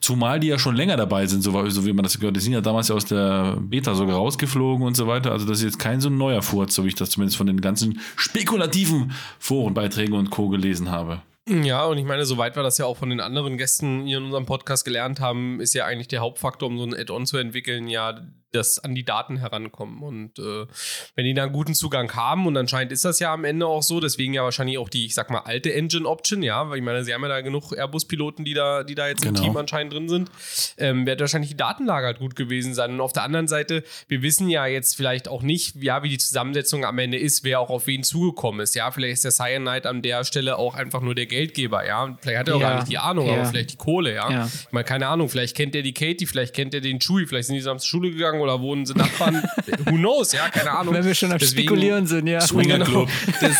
Zumal die ja schon länger dabei sind, so, so wie man das gehört. Die sind ja damals ja aus der Beta sogar rausgeflogen und so weiter. Also das ist jetzt kein so neuer Furz, so wie ich das zumindest von den ganzen spekulativen Forenbeiträgen und Co. gelesen habe. Ja, und ich meine, soweit wir das ja auch von den anderen Gästen hier in unserem Podcast gelernt haben, ist ja eigentlich der Hauptfaktor, um so ein Add-on zu entwickeln, ja das an die Daten herankommen. Und äh, wenn die da einen guten Zugang haben, und anscheinend ist das ja am Ende auch so, deswegen ja wahrscheinlich auch die, ich sag mal, alte Engine-Option, ja, weil ich meine, sie haben ja da genug Airbus-Piloten, die da, die da jetzt genau. im Team anscheinend drin sind, ähm, wird wahrscheinlich die Datenlage halt gut gewesen sein. Und auf der anderen Seite, wir wissen ja jetzt vielleicht auch nicht, ja, wie die Zusammensetzung am Ende ist, wer auch auf wen zugekommen ist. Ja, vielleicht ist der Cyanide an der Stelle auch einfach nur der Geldgeber, ja. Vielleicht hat er auch ja. gar nicht die Ahnung, ja. aber vielleicht die Kohle, ja. ja. Ich meine, keine Ahnung, vielleicht kennt er die Katie, vielleicht kennt er den Chewie, vielleicht sind die zusammen zur Schule gegangen oder wohnen sie Nachbarn. Who knows, ja, keine Ahnung. Wenn wir schon am Deswegen, Spekulieren sind, ja. Swinger Club. Das,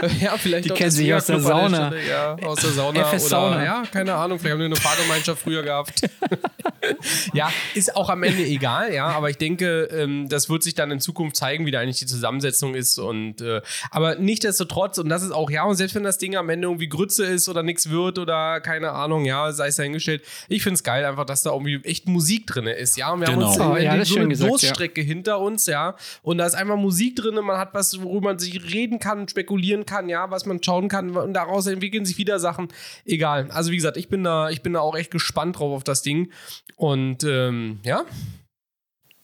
äh, ja, vielleicht die kennen sich aus der Sauna. Der ja, aus der Sauna. FS oder, Sauna. Ja, keine Ahnung, vielleicht haben die eine Fahrgemeinschaft früher gehabt. ja, ist auch am Ende egal, ja, aber ich denke, ähm, das wird sich dann in Zukunft zeigen, wie da eigentlich die Zusammensetzung ist. Und äh, aber nichtsdestotrotz, und das ist auch, ja, und selbst wenn das Ding am Ende irgendwie Grütze ist oder nichts wird oder keine Ahnung, ja, sei es dahingestellt, ich finde es geil einfach, dass da irgendwie echt Musik drin ist, ja. Und wir genau. haben uns Oh, ja, ist so eine gesagt, Durststrecke hinter uns, ja. Und da ist einfach Musik drin, man hat was, worüber man sich reden kann, spekulieren kann, ja, was man schauen kann und daraus entwickeln sich wieder Sachen. Egal. Also wie gesagt, ich bin da, ich bin da auch echt gespannt drauf auf das Ding. Und ähm, ja,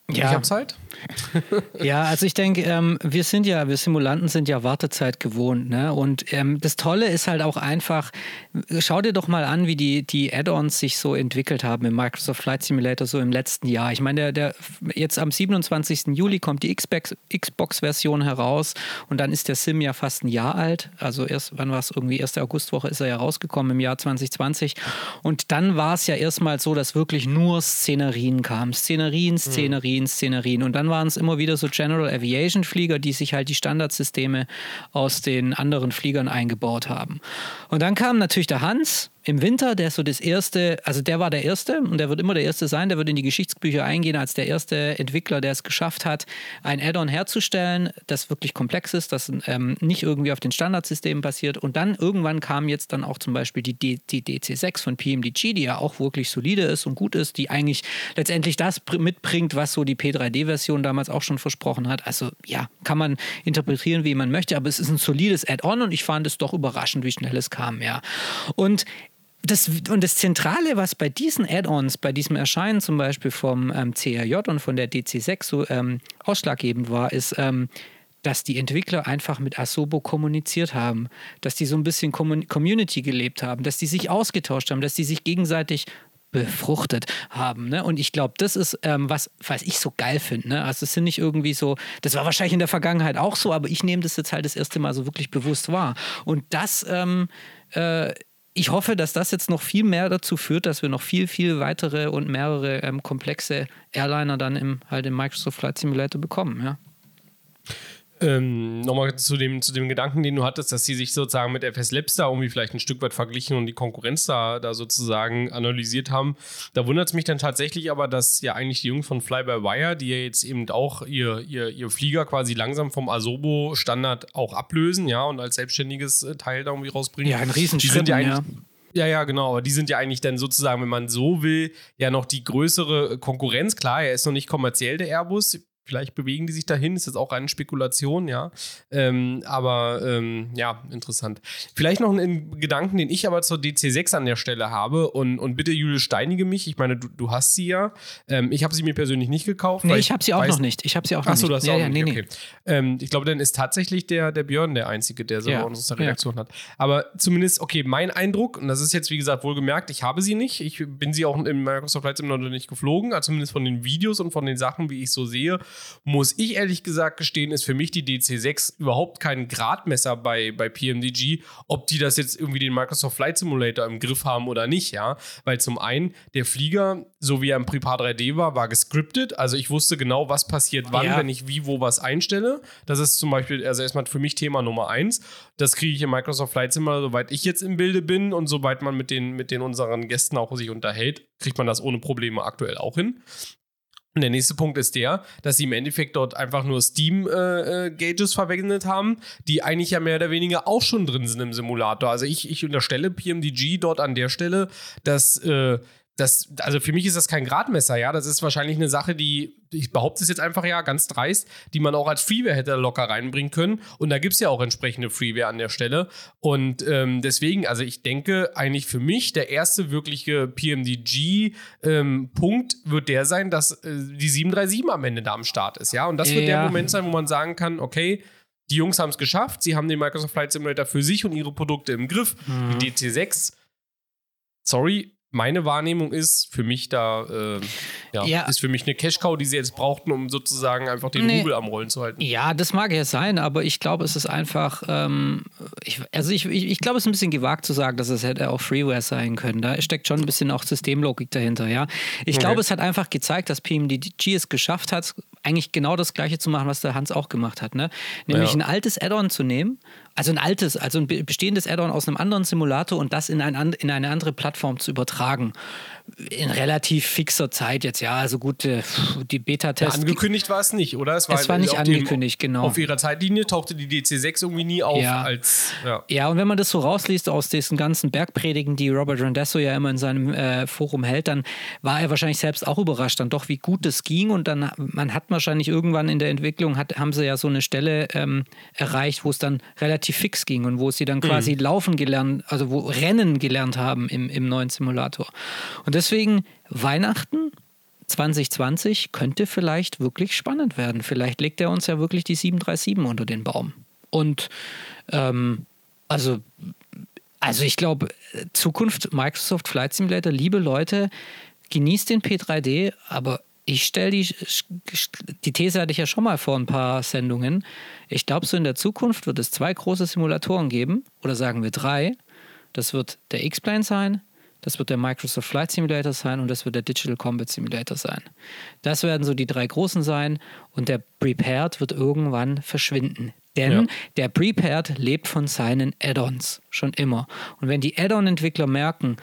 ja, ich hab's halt. ja, also ich denke, ähm, wir sind ja, wir Simulanten sind ja Wartezeit gewohnt. Ne? Und ähm, das Tolle ist halt auch einfach, schau dir doch mal an, wie die, die Add-ons sich so entwickelt haben im Microsoft Flight Simulator so im letzten Jahr. Ich meine, der, der, jetzt am 27. Juli kommt die Xbox-Version heraus und dann ist der Sim ja fast ein Jahr alt. Also erst, wann war es? Irgendwie 1. Augustwoche ist er ja rausgekommen im Jahr 2020. Und dann war es ja erstmal so, dass wirklich nur Szenerien kamen. Szenerien, Szenerien, Szenerien. Und dann waren es immer wieder so General Aviation Flieger, die sich halt die Standardsysteme aus den anderen Fliegern eingebaut haben. Und dann kam natürlich der Hans im Winter, der ist so das erste, also der war der erste und der wird immer der erste sein, der wird in die Geschichtsbücher eingehen als der erste Entwickler, der es geschafft hat, ein Add-on herzustellen, das wirklich komplex ist, das ähm, nicht irgendwie auf den Standardsystemen basiert. Und dann irgendwann kam jetzt dann auch zum Beispiel die, D die DC6 von PMDG, die ja auch wirklich solide ist und gut ist, die eigentlich letztendlich das mitbringt, was so die P3D-Version damals auch schon versprochen hat. Also ja, kann man interpretieren, wie man möchte, aber es ist ein solides Add-on und ich fand es doch überraschend, wie schnell es kam, ja. Und das, und das Zentrale, was bei diesen Add-ons, bei diesem Erscheinen zum Beispiel vom ähm, CRJ und von der DC6 so ähm, ausschlaggebend war, ist, ähm, dass die Entwickler einfach mit Asobo kommuniziert haben, dass die so ein bisschen Community gelebt haben, dass die sich ausgetauscht haben, dass die sich gegenseitig befruchtet haben. Ne? Und ich glaube, das ist, ähm, was, was ich so geil finde. Ne? Also es sind nicht irgendwie so, das war wahrscheinlich in der Vergangenheit auch so, aber ich nehme das jetzt halt das erste Mal so wirklich bewusst wahr. Und das ähm, äh, ich hoffe, dass das jetzt noch viel mehr dazu führt, dass wir noch viel, viel weitere und mehrere ähm, komplexe Airliner dann im, halt im Microsoft Flight Simulator bekommen, ja. Ähm, Nochmal zu dem, zu dem Gedanken, den du hattest, dass sie sich sozusagen mit FS Labs da irgendwie vielleicht ein Stück weit verglichen und die Konkurrenz da, da sozusagen analysiert haben. Da wundert es mich dann tatsächlich aber, dass ja eigentlich die Jungs von Fly-by-Wire, die ja jetzt eben auch ihr, ihr, ihr Flieger quasi langsam vom Asobo-Standard auch ablösen, ja, und als selbstständiges äh, Teil da irgendwie rausbringen. Ja, ein Riesenschritt, ja, ja. Ja, ja, genau. Aber die sind ja eigentlich dann sozusagen, wenn man so will, ja noch die größere Konkurrenz. Klar, er ist noch nicht kommerziell der Airbus. Vielleicht bewegen die sich dahin, ist jetzt auch eine Spekulation, ja. Ähm, aber ähm, ja, interessant. Vielleicht noch einen Gedanken, den ich aber zur DC6 an der Stelle habe und, und bitte, Julius, steinige mich. Ich meine, du, du hast sie ja. Ähm, ich habe sie mir persönlich nicht gekauft. Nee, ich habe sie auch noch nicht. Ich habe sie auch noch Achso, nicht. Achso, das ja, auch ja, nicht. Nee, okay. nee. Ähm, ich glaube, dann ist tatsächlich der, der Björn der Einzige, der so ja. bei unserer Redaktion ja. hat. Aber zumindest, okay, mein Eindruck, und das ist jetzt, wie gesagt, wohlgemerkt, ich habe sie nicht. Ich bin sie auch im Microsoft Flight Simulator nicht geflogen, also zumindest von den Videos und von den Sachen, wie ich so sehe muss ich ehrlich gesagt gestehen, ist für mich die DC6 überhaupt kein Gradmesser bei, bei PMDG, ob die das jetzt irgendwie den Microsoft Flight Simulator im Griff haben oder nicht, ja. Weil zum einen, der Flieger, so wie er im Prepar 3D war, war gescriptet. Also ich wusste genau, was passiert wann, ja. wenn ich wie, wo was einstelle. Das ist zum Beispiel, also erstmal für mich Thema Nummer eins. Das kriege ich im Microsoft Flight Simulator, soweit ich jetzt im Bilde bin und soweit man mit den, mit den unseren Gästen auch sich unterhält, kriegt man das ohne Probleme aktuell auch hin. Und der nächste Punkt ist der, dass sie im Endeffekt dort einfach nur Steam-Gauges äh, äh verwendet haben, die eigentlich ja mehr oder weniger auch schon drin sind im Simulator. Also ich, ich unterstelle PMDG dort an der Stelle, dass äh, das, also für mich ist das kein Gradmesser, ja. Das ist wahrscheinlich eine Sache, die, ich behaupte es jetzt einfach ja ganz dreist, die man auch als Freeware hätte locker reinbringen können. Und da gibt es ja auch entsprechende Freeware an der Stelle. Und ähm, deswegen, also ich denke eigentlich für mich, der erste wirkliche PMDG-Punkt ähm, wird der sein, dass äh, die 737 am Ende da am Start ist, ja. Und das wird ja. der Moment sein, wo man sagen kann, okay, die Jungs haben es geschafft, sie haben den Microsoft Flight Simulator für sich und ihre Produkte im Griff. Mhm. Die DC6, sorry, meine Wahrnehmung ist für mich da, äh, ja, ja, ist für mich eine Cash-Cow, die sie jetzt brauchten, um sozusagen einfach den nee. Rubel am Rollen zu halten. Ja, das mag ja sein, aber ich glaube, es ist einfach, ähm, ich, also ich, ich, ich glaube, es ist ein bisschen gewagt zu sagen, dass es hätte auch Freeware sein können. Da steckt schon ein bisschen auch Systemlogik dahinter, ja. Ich okay. glaube, es hat einfach gezeigt, dass PMDG es geschafft hat, eigentlich genau das Gleiche zu machen, was der Hans auch gemacht hat, ne? Nämlich ja. ein altes Add-on zu nehmen, also ein altes, also ein bestehendes Add-on aus einem anderen Simulator und das in, ein, in eine andere Plattform zu übertragen in relativ fixer Zeit jetzt, ja. Also gut, äh, die Beta-Tests. Ja, angekündigt war es nicht, oder? Es war, es war nicht angekündigt, dem, genau. Auf ihrer Zeitlinie tauchte die DC6 irgendwie nie auf ja. als. Ja. ja, und wenn man das so rausliest aus diesen ganzen Bergpredigen, die Robert Randesso ja immer in seinem äh, Forum hält, dann war er wahrscheinlich selbst auch überrascht, dann doch, wie gut das ging. Und dann, man hat wahrscheinlich irgendwann in der Entwicklung, hat, haben sie ja so eine Stelle ähm, erreicht, wo es dann relativ fix ging und wo sie dann quasi mhm. laufen gelernt, also wo Rennen gelernt haben im, im neuen Simulator. Und deswegen Weihnachten 2020 könnte vielleicht wirklich spannend werden. Vielleicht legt er uns ja wirklich die 737 unter den Baum. Und ähm, also, also ich glaube, Zukunft Microsoft Flight Simulator, liebe Leute, genießt den P3D, aber ich stelle die, die These hatte ich ja schon mal vor ein paar Sendungen. Ich glaube, so in der Zukunft wird es zwei große Simulatoren geben, oder sagen wir drei. Das wird der X-Plane sein, das wird der Microsoft Flight Simulator sein und das wird der Digital Combat Simulator sein. Das werden so die drei großen sein und der Prepared wird irgendwann verschwinden. Denn ja. der Prepared lebt von seinen Add-ons schon immer. Und wenn die Add-on-Entwickler merken,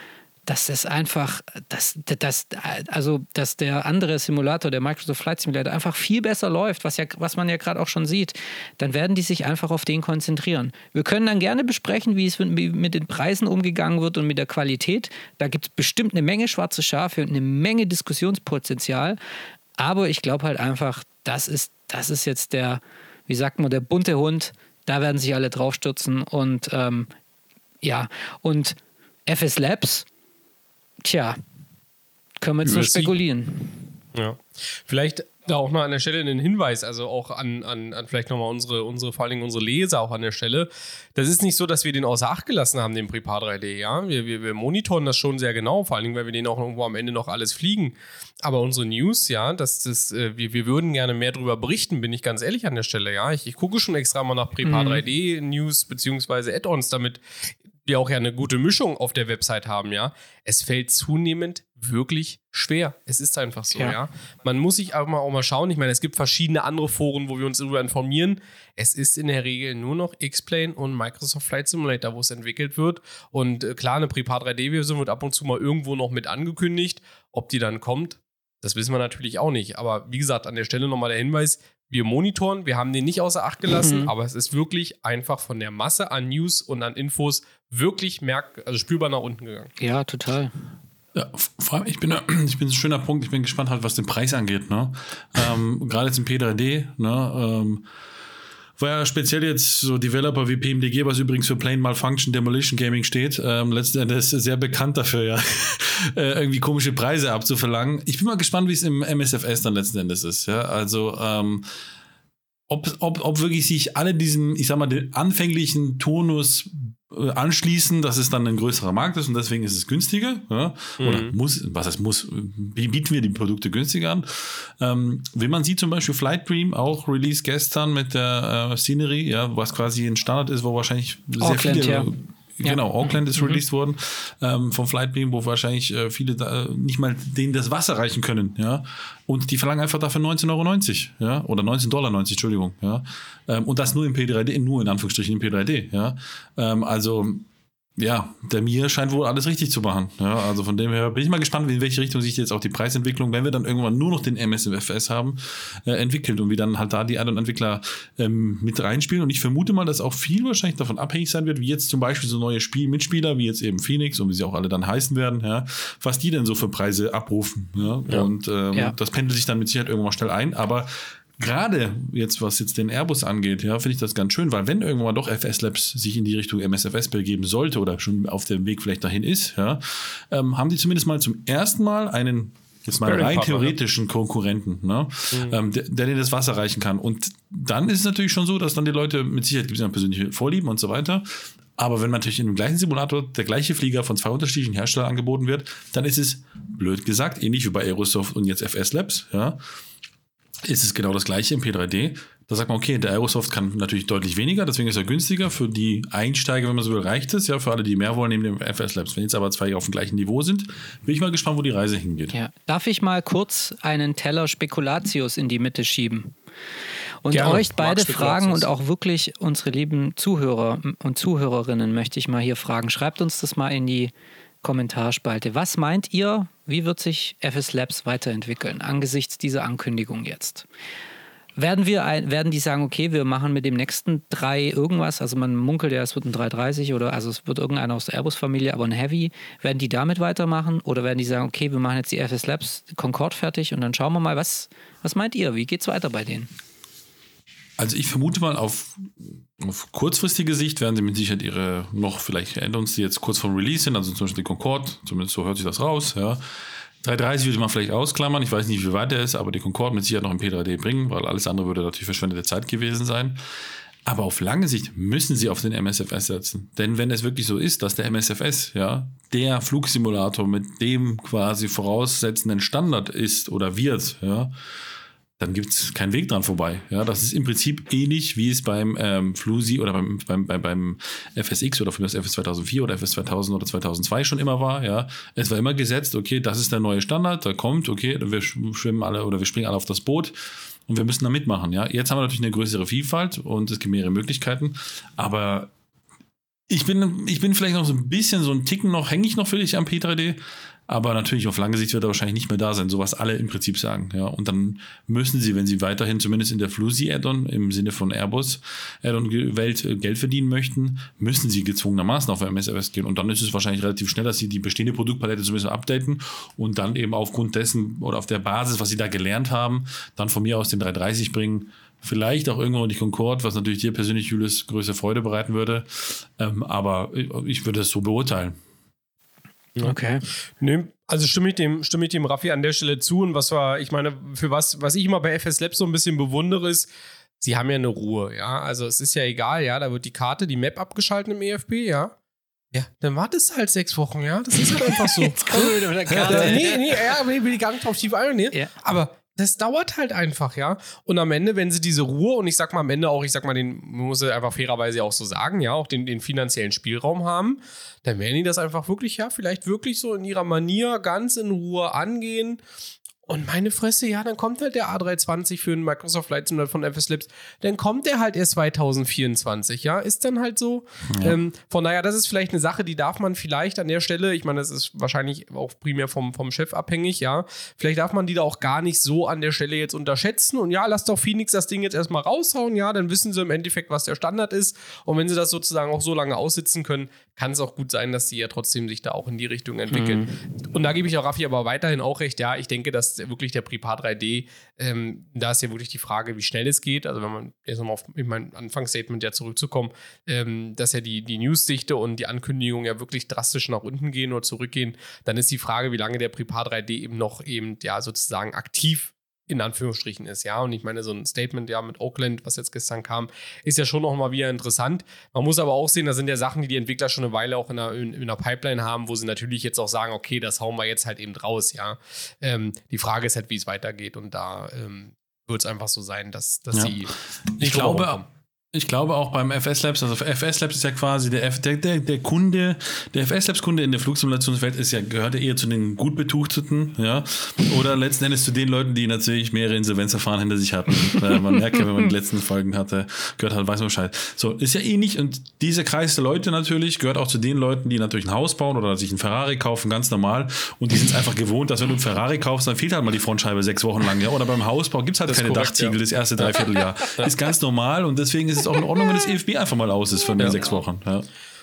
dass es einfach, dass, dass, also, dass der andere Simulator, der Microsoft Flight Simulator, einfach viel besser läuft, was, ja, was man ja gerade auch schon sieht, dann werden die sich einfach auf den konzentrieren. Wir können dann gerne besprechen, wie es mit, mit den Preisen umgegangen wird und mit der Qualität. Da gibt es bestimmt eine Menge schwarze Schafe und eine Menge Diskussionspotenzial. Aber ich glaube halt einfach, das ist, das ist jetzt der, wie sagt man, der bunte Hund. Da werden sich alle draufstürzen und ähm, ja, und FS Labs, Tja, können wir jetzt nur spekulieren. Ja. Vielleicht da auch noch an der Stelle einen Hinweis, also auch an, an, an vielleicht nochmal unsere, unsere, vor allen Dingen unsere Leser auch an der Stelle. Das ist nicht so, dass wir den außer Acht gelassen haben, den Prepar 3D, ja. Wir, wir, wir monitoren das schon sehr genau, vor allen Dingen, weil wir den auch irgendwo am Ende noch alles fliegen. Aber unsere News, ja, das, das, äh, wir, wir würden gerne mehr darüber berichten, bin ich ganz ehrlich an der Stelle, ja. Ich, ich gucke schon extra mal nach Prepar mhm. 3D News beziehungsweise Add-ons, damit wir auch ja eine gute Mischung auf der Website haben, ja. Es fällt zunehmend wirklich schwer. Es ist einfach so, ja. ja. Man muss sich auch mal, auch mal schauen. Ich meine, es gibt verschiedene andere Foren, wo wir uns darüber informieren. Es ist in der Regel nur noch X-Plane und Microsoft Flight Simulator, wo es entwickelt wird. Und äh, klar, eine Prepar 3D-Version wird ab und zu mal irgendwo noch mit angekündigt. Ob die dann kommt, das wissen wir natürlich auch nicht. Aber wie gesagt, an der Stelle nochmal der Hinweis, wir monitoren, wir haben den nicht außer Acht gelassen, mhm. aber es ist wirklich einfach von der Masse an News und an Infos wirklich merk also spürbar nach unten gegangen. Ja, total. Ja, ich bin, ich bin ein schöner Punkt. Ich bin gespannt halt, was den Preis angeht. Ne? Ähm, Gerade jetzt im P3D. Ne? Ähm, war ja speziell jetzt so Developer wie PMDG, was übrigens für Plain Malfunction Demolition Gaming steht, ähm, letzten Endes sehr bekannt dafür, ja, äh, irgendwie komische Preise abzuverlangen. Ich bin mal gespannt, wie es im MSFS dann letzten Endes ist. Ja, also ähm, ob, ob, ob wirklich sich alle diesem, ich sag mal, den anfänglichen Tonus äh, anschließen, dass es dann ein größerer Markt ist und deswegen ist es günstiger. Ja? Oder mhm. muss, was heißt muss, bieten wir die Produkte günstiger an. Ähm, wenn man sieht zum Beispiel Flight Dream, auch Release gestern mit der äh, Scenery, ja, was quasi ein Standard ist, wo wahrscheinlich sehr Auckland, viele ja. Ja. Genau, Auckland ist mhm. released worden ähm, vom Flightbeam, wo wahrscheinlich äh, viele da, nicht mal denen das Wasser reichen können, ja. Und die verlangen einfach dafür 19,90 Euro, ja, oder 19,90 Dollar, Entschuldigung, ja. Ähm, und das nur im P3D, nur in Anführungsstrichen im P3D, ja. Ähm, also ja, der Mir scheint wohl alles richtig zu machen. Ja, also von dem her bin ich mal gespannt, in welche Richtung sich jetzt auch die Preisentwicklung, wenn wir dann irgendwann nur noch den MSFS haben, äh, entwickelt und wie dann halt da die anderen Entwickler ähm, mit reinspielen. Und ich vermute mal, dass auch viel wahrscheinlich davon abhängig sein wird, wie jetzt zum Beispiel so neue Spiel Mitspieler, wie jetzt eben Phoenix und wie sie auch alle dann heißen werden, ja, was die denn so für Preise abrufen. Ja? Und ähm, das pendelt sich dann mit Sicherheit irgendwann mal schnell ein. Aber gerade jetzt, was jetzt den Airbus angeht, ja, finde ich das ganz schön, weil wenn irgendwann doch FS Labs sich in die Richtung MSFS begeben sollte oder schon auf dem Weg vielleicht dahin ist, ja, ähm, haben die zumindest mal zum ersten Mal einen jetzt mal rein theoretischen Konkurrenten, ne? Mhm. Ähm, der, der dir das Wasser reichen kann. Und dann ist es natürlich schon so, dass dann die Leute mit Sicherheit gibt es ja persönliche Vorlieben und so weiter. Aber wenn natürlich in dem gleichen Simulator der gleiche Flieger von zwei unterschiedlichen Herstellern angeboten wird, dann ist es blöd gesagt, ähnlich wie bei Aerosoft und jetzt FS Labs, ja, ist es genau das gleiche im P3D. Da sagt man, okay, der Aerosoft kann natürlich deutlich weniger, deswegen ist er günstiger. Für die Einsteiger, wenn man so will, reicht es. Ja, für alle, die mehr wollen, neben dem FS Labs. Wenn jetzt aber zwei auf dem gleichen Niveau sind, bin ich mal gespannt, wo die Reise hingeht. Ja. Darf ich mal kurz einen Teller Spekulatius in die Mitte schieben? Und Gerne. euch beide fragen und auch wirklich unsere lieben Zuhörer und Zuhörerinnen möchte ich mal hier fragen. Schreibt uns das mal in die Kommentarspalte. Was meint ihr, wie wird sich FS Labs weiterentwickeln angesichts dieser Ankündigung jetzt? Werden, wir ein, werden die sagen, okay, wir machen mit dem nächsten drei irgendwas, also man munkelt ja, es wird ein 330 oder also es wird irgendeiner aus der Airbus-Familie, aber ein Heavy, werden die damit weitermachen oder werden die sagen, okay, wir machen jetzt die FS Labs Concorde fertig und dann schauen wir mal, was, was meint ihr, wie geht es weiter bei denen? Also ich vermute mal, auf, auf kurzfristige Sicht werden sie mit Sicherheit ihre noch vielleicht Add-ons, die jetzt kurz vor Release sind, also zum Beispiel die Concorde, zumindest so hört sich das raus, ja, 330 würde man vielleicht ausklammern. Ich weiß nicht, wie weit der ist, aber die Concorde mit Sicherheit noch im P3D bringen, weil alles andere würde natürlich verschwendete Zeit gewesen sein. Aber auf lange Sicht müssen sie auf den MSFS setzen. Denn wenn es wirklich so ist, dass der MSFS, ja, der Flugsimulator mit dem quasi voraussetzenden Standard ist oder wird, ja, dann gibt es keinen Weg dran vorbei. Ja, das ist im Prinzip ähnlich, wie es beim ähm, Flusi oder beim, beim, beim, beim FSX oder für das FS 2004 oder FS 2000 oder 2002 schon immer war. Ja, es war immer gesetzt, okay, das ist der neue Standard, da kommt, okay, wir schwimmen alle oder wir springen alle auf das Boot und wir müssen da mitmachen. Ja, jetzt haben wir natürlich eine größere Vielfalt und es gibt mehrere Möglichkeiten, aber ich bin, ich bin vielleicht noch so ein bisschen so ein Ticken noch, hänge ich noch für dich am P3D, aber natürlich auf lange Sicht wird er wahrscheinlich nicht mehr da sein, so was alle im Prinzip sagen. Ja, und dann müssen sie, wenn sie weiterhin zumindest in der Flusi-Add-on im Sinne von Airbus Add-on-Welt äh, Geld verdienen möchten, müssen sie gezwungenermaßen auf MSFS gehen. Und dann ist es wahrscheinlich relativ schnell, dass sie die bestehende Produktpalette zumindest updaten und dann eben aufgrund dessen oder auf der Basis, was sie da gelernt haben, dann von mir aus den 330 bringen. Vielleicht auch irgendwo die Concorde, was natürlich dir persönlich, Julius, größte Freude bereiten würde. Ähm, aber ich würde es so beurteilen. Okay. Nee, also stimme ich dem, stimme ich dem Raffi an der Stelle zu. Und was war, ich meine, für was, was ich immer bei FS Labs so ein bisschen bewundere, ist, sie haben ja eine Ruhe, ja. Also es ist ja egal, ja, da wird die Karte, die Map abgeschaltet im EFB, ja. Ja, dann wartest du halt sechs Wochen, ja. Das ist halt einfach so. Jetzt wir mit der Karte. Ja, nee, nee, ja, will ich gar nicht drauf tief ein, nee. Ja. Aber das dauert halt einfach, ja. Und am Ende, wenn sie diese Ruhe und ich sag mal am Ende auch, ich sag mal, den muss ich einfach fairerweise auch so sagen, ja, auch den, den finanziellen Spielraum haben, dann werden die das einfach wirklich, ja, vielleicht wirklich so in ihrer Manier ganz in Ruhe angehen und meine Fresse, ja, dann kommt halt der A320 für einen Microsoft Flight Simulator von FS Labs. Dann kommt der halt erst 2024, ja, ist dann halt so. Ja. Ähm, von daher, das ist vielleicht eine Sache, die darf man vielleicht an der Stelle, ich meine, das ist wahrscheinlich auch primär vom, vom Chef abhängig, ja. Vielleicht darf man die da auch gar nicht so an der Stelle jetzt unterschätzen. Und ja, lass doch Phoenix das Ding jetzt erstmal raushauen, ja, dann wissen sie im Endeffekt, was der Standard ist. Und wenn sie das sozusagen auch so lange aussitzen können, kann es auch gut sein, dass sie ja trotzdem sich da auch in die Richtung entwickeln. Mhm. Und da gebe ich auch Raffi aber weiterhin auch recht, ja, ich denke, dass wirklich der Prepar 3D, ähm, da ist ja wirklich die Frage, wie schnell es geht. Also wenn man jetzt nochmal auf mein Anfangsstatement ja zurückzukommen, ähm, dass ja die, die Newsdichte und die Ankündigungen ja wirklich drastisch nach unten gehen oder zurückgehen, dann ist die Frage, wie lange der Prepar 3D eben noch eben ja sozusagen aktiv in Anführungsstrichen ist, ja. Und ich meine, so ein Statement ja mit Oakland, was jetzt gestern kam, ist ja schon noch mal wieder interessant. Man muss aber auch sehen, da sind ja Sachen, die die Entwickler schon eine Weile auch in der, in, in der Pipeline haben, wo sie natürlich jetzt auch sagen, okay, das hauen wir jetzt halt eben raus, ja. Ähm, die Frage ist halt, wie es weitergeht und da ähm, wird es einfach so sein, dass, dass ja. sie ich glaube, ich glaube auch beim FS Labs, also FS Labs ist ja quasi der, F, der, der, der Kunde, der FS Labs Kunde in der Flugsimulationswelt ist ja, gehört ja eher zu den gut betuchteten, ja, oder letzten Endes zu den Leuten, die natürlich mehrere Insolvenzverfahren hinter sich hatten. man merkt ja, wenn man die letzten Folgen hatte, gehört halt, weiß man Bescheid. So, ist ja ähnlich eh und dieser Kreis der Leute natürlich gehört auch zu den Leuten, die natürlich ein Haus bauen oder sich ein Ferrari kaufen, ganz normal und die sind es einfach gewohnt, dass wenn du ein Ferrari kaufst, dann fehlt halt mal die Frontscheibe sechs Wochen lang, ja, oder beim Hausbau gibt es halt das keine korrekt, Dachziegel ja. das erste Dreivierteljahr. Ist ganz normal und deswegen ist ist es auch in Ordnung, wenn das EFB einfach mal aus ist von den ja. sechs Wochen. Ja.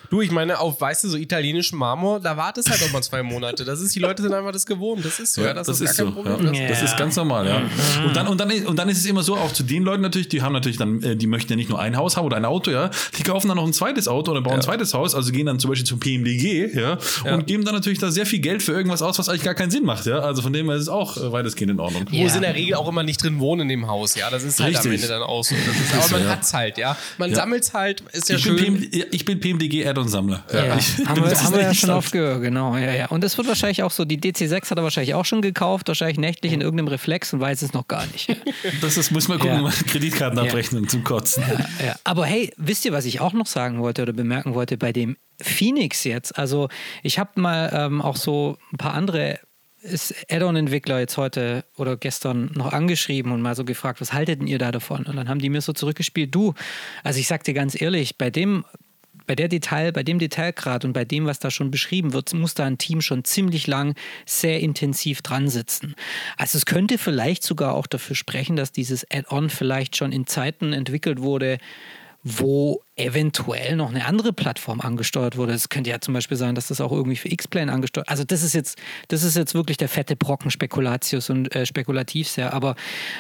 Du, ich meine, auf, weißt du, so italienischen Marmor, da wartest halt auch mal zwei Monate. Das ist, die Leute sind einfach das gewohnt. Das ist so, ja, das, das ist, ist so. Ja. Das, ist ganz normal, ja. Mhm. Und dann, und, dann, und dann ist es immer so, auch zu den Leuten natürlich, die haben natürlich dann, äh, die möchten ja nicht nur ein Haus haben oder ein Auto, ja. Die kaufen dann noch ein zweites Auto oder bauen ja. ein zweites Haus, also gehen dann zum Beispiel zum PMDG, ja, und geben dann natürlich da sehr viel Geld für irgendwas aus, was eigentlich gar keinen Sinn macht, ja. Also von dem her ist es auch äh, weitestgehend in Ordnung. Wo sie in der Regel auch immer nicht drin wohnen in dem Haus, ja. Das ist halt Richtig. am Ende dann auch so. Ist, aber man hat's halt, ja. Man ja. sammelt's halt, ist ja ich schön. Bin PM, ich bin PMDG-Add-on-Sammler. Ja ich, haben wir, haben wir ja schon oft gehört, genau. Ja, ja. Und es wird wahrscheinlich auch so, die DC6 hat er wahrscheinlich auch schon gekauft, wahrscheinlich nächtlich in irgendeinem Reflex und weiß es noch gar nicht. das ist, muss man gucken, ja. Kreditkarten abrechnen zum Kotzen. Ja, ja. Aber hey, wisst ihr, was ich auch noch sagen wollte oder bemerken wollte bei dem Phoenix jetzt? Also ich habe mal ähm, auch so ein paar andere Add-on-Entwickler jetzt heute oder gestern noch angeschrieben und mal so gefragt, was haltet ihr da davon? Und dann haben die mir so zurückgespielt, du, also ich sag dir ganz ehrlich, bei dem bei der Detail, bei dem Detailgrad und bei dem, was da schon beschrieben wird, muss da ein Team schon ziemlich lang sehr intensiv dran sitzen. Also es könnte vielleicht sogar auch dafür sprechen, dass dieses Add-on vielleicht schon in Zeiten entwickelt wurde, wo eventuell noch eine andere Plattform angesteuert wurde. Es könnte ja zum Beispiel sein, dass das auch irgendwie für X-Plane angesteuert. Also das ist jetzt, das ist jetzt wirklich der fette Brocken Spekulatius und äh, spekulativ sehr. Aber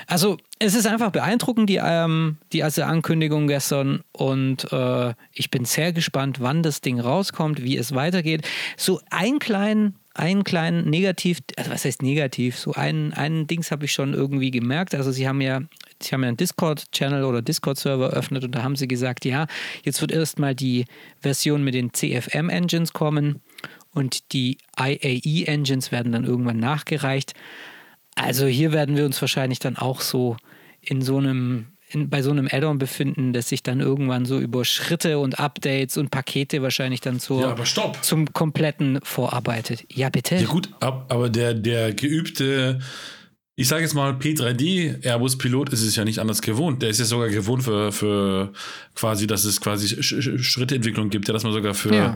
also es ist einfach beeindruckend die ähm, die also Ankündigung gestern und äh, ich bin sehr gespannt, wann das Ding rauskommt, wie es weitergeht. So einen kleinen einen kleinen Negativ, also was heißt negativ? So einen, einen Dings habe ich schon irgendwie gemerkt. Also sie haben ja, sie haben ja einen Discord-Channel oder Discord-Server eröffnet und da haben sie gesagt, ja, jetzt wird erstmal die Version mit den CFM-Engines kommen und die IAE-Engines werden dann irgendwann nachgereicht. Also hier werden wir uns wahrscheinlich dann auch so in so einem in, bei so einem Add-on befinden, das sich dann irgendwann so über Schritte und Updates und Pakete wahrscheinlich dann zur, Ja, zum kompletten vorarbeitet. Ja, bitte. Ja gut, ab, aber der, der geübte, ich sage jetzt mal P3D Airbus Pilot ist es ja nicht anders gewohnt. Der ist ja sogar gewohnt für, für quasi, dass es quasi Sch Sch Schrittentwicklung gibt, ja, dass man sogar für, Ja.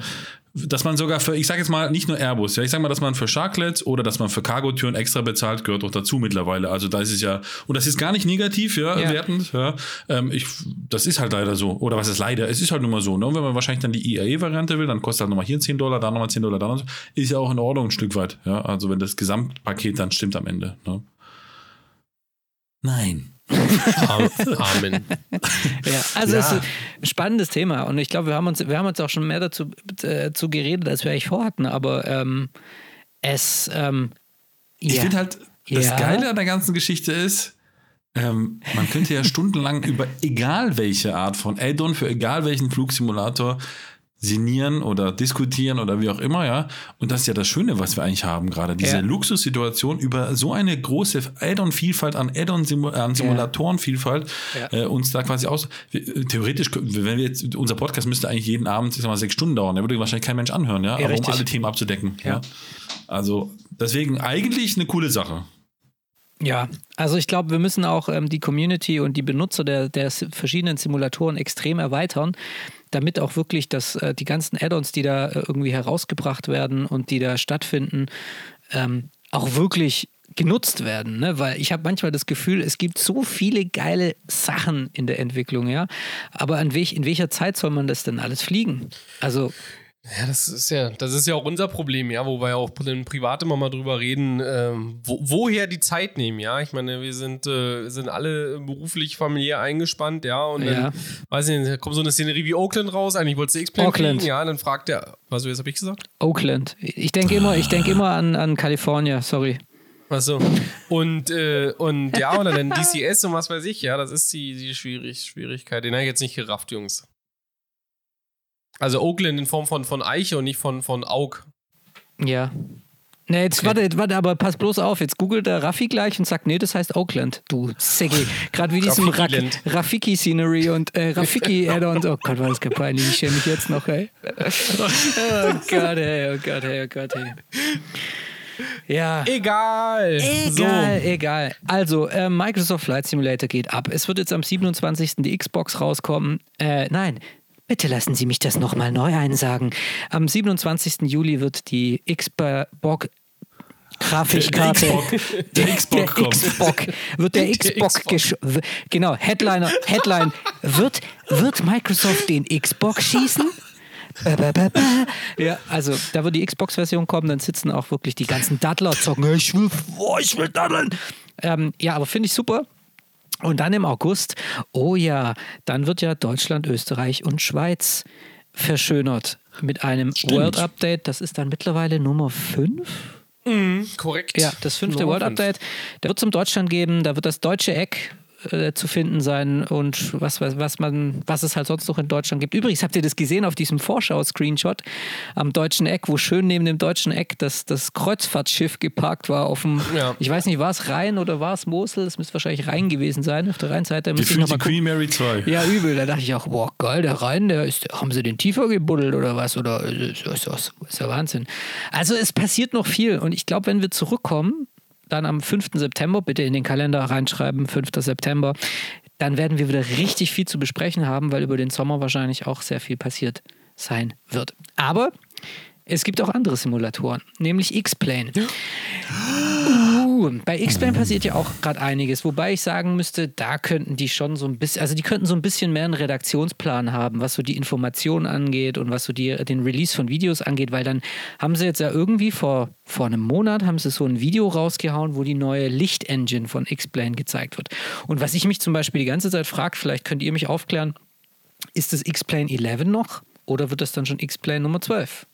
dass man sogar für, ich sage jetzt mal nicht nur Airbus, ja, ich sage mal, dass man für Sharklets oder dass man für Cargotüren extra bezahlt, gehört auch dazu mittlerweile. Also da ist es ja, und das ist gar nicht negativ, ja, Ja. wertend, ja. Ähm, ich, das ist halt leider so. Oder was ist leider? Es ist halt nun mal so. Ne? Und wenn man wahrscheinlich dann die IAE-Variante will, dann kostet halt nochmal hier 10 Dollar, da nochmal 10 Dollar, da noch. Ist ja auch in Ordnung ein Stück weit. Ja? Also wenn das Gesamtpaket dann stimmt am Ende. Ne? Nein. Amen. Ja, also Ja. es ist ein spannendes Thema und ich glaube, wir haben uns, wir haben uns auch schon mehr dazu äh, zu geredet, als wir eigentlich vorhatten, aber ähm, es ähm, Ich ja. finde halt, das Ja. Geile an der ganzen Geschichte ist, ähm, man könnte ja stundenlang über egal welche Art von Add-on für egal welchen Flugsimulator sinnieren oder diskutieren oder wie auch immer, ja. Und das ist ja das Schöne, was wir eigentlich haben gerade. Diese Ja. Luxussituation über so eine große Add-on-Vielfalt an Add-on-Simu- an Simulatoren-Vielfalt Ja. äh, uns da quasi aus. wir- äh, Theoretisch, wenn wir jetzt, unser Podcast müsste eigentlich jeden Abend, ich sag mal, sechs Stunden dauern. Der würde wahrscheinlich kein Mensch anhören, ja. Aber um alle Themen abzudecken. Ja. Also deswegen eigentlich eine coole Sache. Ja, also ich glaube, wir müssen auch ähm, die Community und die Benutzer der, der verschiedenen Simulatoren extrem erweitern, damit auch wirklich das, äh, die ganzen Add-ons, die da äh, irgendwie herausgebracht werden und die da stattfinden, ähm, auch wirklich genutzt werden. Ne? Weil ich habe manchmal das Gefühl, es gibt so viele geile Sachen in der Entwicklung, ja. Aber an welch, in welcher Zeit soll man das denn alles fliegen? Also, Ja, das ist ja, das ist ja auch unser Problem, ja, wo wir auch privat immer mal drüber reden, ähm, wo, woher die Zeit nehmen, ja. Ich meine, wir sind, äh, sind alle beruflich, familiär eingespannt, ja, und dann, Ja. weiß ich nicht, kommt so eine Szenerie wie Oakland raus, eigentlich wolltest du X-Plane fliegen, ja, dann fragt der, was jetzt habe ich gesagt? Oakland. Ich denke immer, ich denke immer an, an Kalifornien, sorry. Achso. Und, äh, und ja, oder dann DCS und was weiß ich, ja, das ist die, die Schwierig Schwierigkeit. Den habe ich jetzt nicht gerafft, Jungs. Also Oakland in Form von, von Eiche und nicht von, von Aug. Ja. Nee, jetzt Okay. warte, warte, aber pass bloß auf. Jetzt googelt der Raffi gleich und sagt, nee, das heißt Oakland. Du Säcke. Gerade wie diesem Ra Rafiki-Land. Rafiki-Scenery und äh, Rafiki-Add-on. Oh Gott, war das peinlich. Ich schäme mich jetzt noch, ey. Oh Gott, ey, oh Gott, ey, oh Gott, ey. Ja. Egal. Egal, egal. Also, äh, Microsoft Flight Simulator geht ab. Es wird jetzt am 27. die Xbox rauskommen. Äh, nein, bitte lassen Sie mich das nochmal neu einsagen. Am 27. Juli wird die Xbox Grafikkarte. Der Xbox kommt. Xbox wird der Xbox, genau Headliner Headline wird wird Microsoft den Xbox schießen? Ja, also da wird die Xbox-Version kommen, dann sitzen auch wirklich die ganzen Daddler zocken. Ich will, oh, ich will daddeln. Ähm, ja, aber finde ich super. Und dann im August, oh ja, dann wird ja Deutschland, Österreich und Schweiz verschönert mit einem Stimmt. World Update. Das ist dann mittlerweile Nummer 5. Korrekt. Ja, das fünfte Nummer World fünf. Update. Da wird es um Deutschland geben, da wird das deutsche Eck äh, zu finden sein und was, was, was, man, was es halt sonst noch in Deutschland gibt. Übrigens, habt ihr das gesehen auf diesem Vorschau-Screenshot am deutschen Eck, wo schön neben dem deutschen Eck das, das Kreuzfahrtschiff geparkt war auf dem, Ja. ich weiß nicht, war es Rhein oder war es Mosel? Es müsste wahrscheinlich Rhein gewesen sein. Auf der Rheinseite müsste ich noch die mal gucken. Queen Mary 2. Ja, übel. Da dachte ich auch, boah, geil, der Rhein, der ist, haben sie den tiefer gebuddelt oder was? Oder äh, ist, ist, ist, ist ja Wahnsinn. Also es passiert noch viel und ich glaube, wenn wir zurückkommen, dann am 5. September, bitte in den Kalender reinschreiben, 5. September, dann werden wir wieder richtig viel zu besprechen haben, weil über den Sommer wahrscheinlich auch sehr viel passiert sein wird. Aber es gibt auch andere Simulatoren, nämlich X-Plane. Uh, bei X-Plane passiert ja auch gerade einiges, wobei ich sagen müsste, da könnten die schon so ein bisschen, also die könnten so ein bisschen mehr einen Redaktionsplan haben, was so die Informationen angeht und was so die, den Release von Videos angeht, weil dann haben sie jetzt ja irgendwie vor, vor einem Monat haben sie so ein Video rausgehauen, wo die neue Licht-Engine von X-Plane gezeigt wird. Und was ich mich zum Beispiel die ganze Zeit frage, vielleicht könnt ihr mich aufklären, ist das X-Plane 11 noch oder wird das dann schon X-Plane Nummer 12?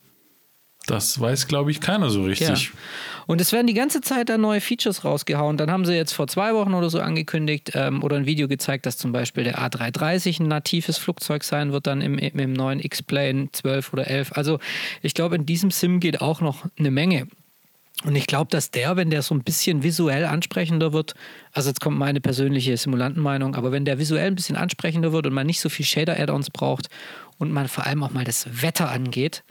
Das weiß, glaube ich, keiner so richtig. Ja. Und es werden die ganze Zeit da neue Features rausgehauen. Dann haben sie jetzt vor zwei Wochen oder so angekündigt ähm, oder ein Video gezeigt, dass zum Beispiel der A330 ein natives Flugzeug sein wird, dann im, im neuen X-Plane 12 oder 11. Also ich glaube, in diesem Sim geht auch noch eine Menge. Und ich glaube, dass der, wenn der so ein bisschen visuell ansprechender wird, also jetzt kommt meine persönliche Simulantenmeinung, aber wenn der visuell ein bisschen ansprechender wird und man nicht so viel Shader-Add-ons braucht und man vor allem auch mal das Wetter angeht,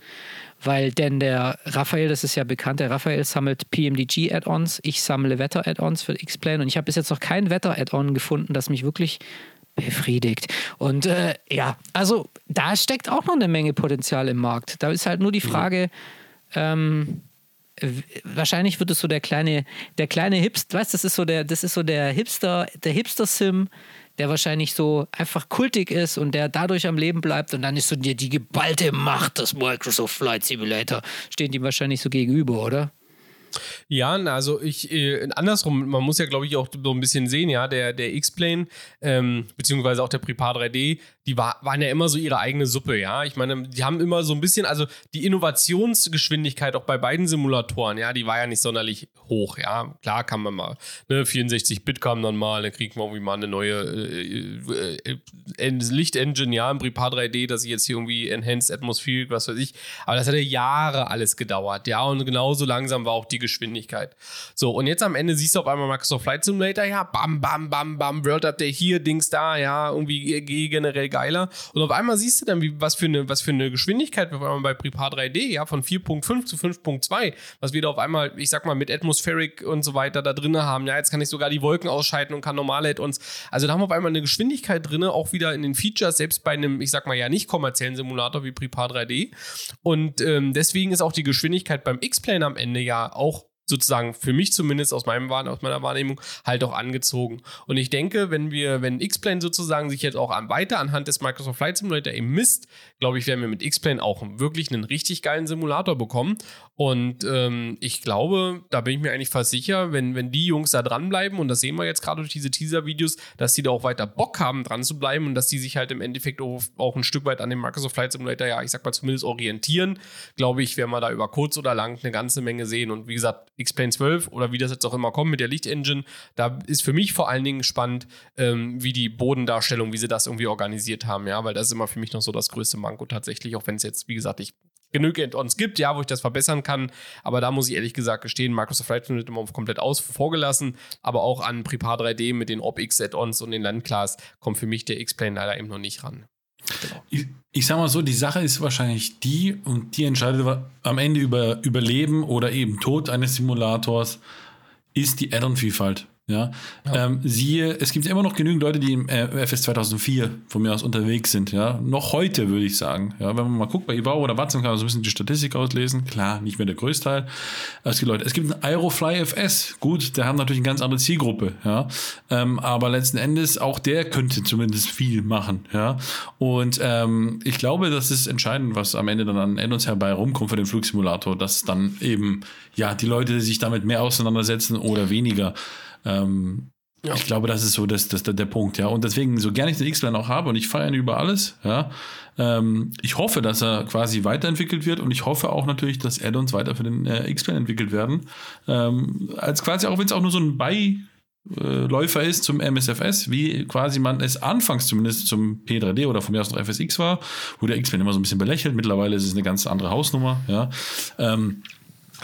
weil denn der Raphael, das ist ja bekannt, der Raphael sammelt PMDG-Add-ons, ich sammle Wetter-Add-ons für X-Plane und ich habe bis jetzt noch kein Wetter-Add-on gefunden, das mich wirklich befriedigt. Und äh, ja, also da steckt auch noch eine Menge Potenzial im Markt. Da ist halt nur die Frage, ähm, wahrscheinlich wird es so der kleine, der kleine Hipster, weißt das ist so der, das ist so der Hipster, der Hipster-Sim, der wahrscheinlich so einfach kultig ist und der dadurch am Leben bleibt und dann ist so dir die geballte Macht des Microsoft Flight Simulator, stehen die wahrscheinlich so gegenüber, oder? Ja, also ich, äh, andersrum, man muss ja, glaube ich, auch so ein bisschen sehen, ja, der, der X-Plane, ähm, beziehungsweise auch der Prepar 3D, die war, waren ja immer so ihre eigene Suppe, ja. Ich meine, die haben immer so ein bisschen, also die Innovationsgeschwindigkeit auch bei beiden Simulatoren, ja, die war ja nicht sonderlich hoch, ja. Klar kann man mal, ne, 64-Bit kam dann mal, dann kriegt man irgendwie mal eine neue äh, äh, äh Lichtengine, ja, im Prepar 3D, dass ich jetzt hier irgendwie Enhanced Atmospheric, was weiß ich. Aber das hat ja Jahre alles gedauert, ja. Und genauso langsam war auch die Geschwindigkeit. So, und jetzt am Ende siehst du auf einmal Microsoft Flight Simulator, ja, bam, bam, bam, bam, World Update hier, Dings da, ja, irgendwie generell geiler. Und auf einmal siehst du dann, wie, was, für eine, was für eine Geschwindigkeit wir auf einmal bei Prepar 3D, ja, von 4.5 zu 5.2, was wir da auf einmal, ich sag mal, mit Atmospheric und so weiter da drin haben. Ja, jetzt kann ich sogar die Wolken ausschalten und kann normale Add-ons. Also da haben wir auf einmal eine Geschwindigkeit drin, auch wieder in den Features, selbst bei einem, ich sag mal, ja, nicht kommerziellen Simulator wie Prepar 3D. Und ähm, deswegen ist auch die Geschwindigkeit beim X-Plane am Ende ja auch sozusagen für mich zumindest aus, meinem, aus meiner Wahrnehmung halt auch angezogen. Und ich denke, wenn wir, wenn X-Plane sozusagen sich jetzt auch an, weiter anhand des Microsoft Flight Simulator eben misst, glaube ich, werden wir mit X-Plane auch wirklich einen richtig geilen Simulator bekommen. Und ähm, ich glaube, da bin ich mir eigentlich fast sicher, wenn, wenn die Jungs da dranbleiben, und das sehen wir jetzt gerade durch diese Teaser-Videos, dass die da auch weiter Bock haben, dran zu bleiben und dass die sich halt im Endeffekt auch, auch ein Stück weit an dem Microsoft Flight Simulator, ja, ich sag mal zumindest orientieren, glaube ich, werden wir da über kurz oder lang eine ganze Menge sehen. Und wie gesagt, X-Plane 12 oder wie das jetzt auch immer kommt mit der Lichtengine, da ist für mich vor allen Dingen spannend, ähm, wie die Bodendarstellung, wie sie das irgendwie organisiert haben, ja, weil das ist immer für mich noch so das größte Manko tatsächlich, auch wenn es jetzt, wie gesagt, ich genug Add-ons gibt, ja, wo ich das verbessern kann. Aber da muss ich ehrlich gesagt gestehen, Microsoft Flight Simulator immer komplett aus vorgelassen. Aber auch an Prepar 3D mit den OpX Add-ons und den Landclass kommt für mich der X-Plane leider eben noch nicht ran. Ich, ich sag mal so, die Sache ist wahrscheinlich die, und die entscheidet am Ende über Überleben oder eben Tod eines Simulators, ist die Add-on-Vielfalt. Ja, ja. Ähm, siehe, es gibt immer noch genügend Leute, die im äh, FS 2004 von mir aus unterwegs sind. Ja, noch heute würde ich sagen. Ja, wenn man mal guckt bei Ibau oder Watson kann man so ein bisschen die Statistik auslesen. Klar, nicht mehr der größte Teil. Aber es gibt Leute. Es gibt einen Aerofly FS. Gut, der hat natürlich eine ganz andere Zielgruppe. Ja, ähm, aber letzten Endes auch der könnte zumindest viel machen. Ja, und ähm, ich glaube, das ist entscheidend, was am Ende dann an Endons herbei rumkommt für den Flugsimulator, dass dann eben ja die Leute sich damit mehr auseinandersetzen oder weniger. Ähm, ja. Ich glaube, das ist so das, das, der, der Punkt, ja. Und deswegen, so gerne ich den X-Plan auch habe und ich feiere ihn über alles, ja. Ähm, ich hoffe, dass er quasi weiterentwickelt wird und ich hoffe auch natürlich, dass Add-ons weiter für den äh, X-Plan entwickelt werden. Ähm, als quasi, auch wenn es auch nur so ein Beiläufer ist zum MSFS, wie quasi man es anfangs zumindest zum P3D oder von mir aus noch FSX war, wo der X-Plan immer so ein bisschen belächelt. Mittlerweile ist es eine ganz andere Hausnummer, ja. Ähm,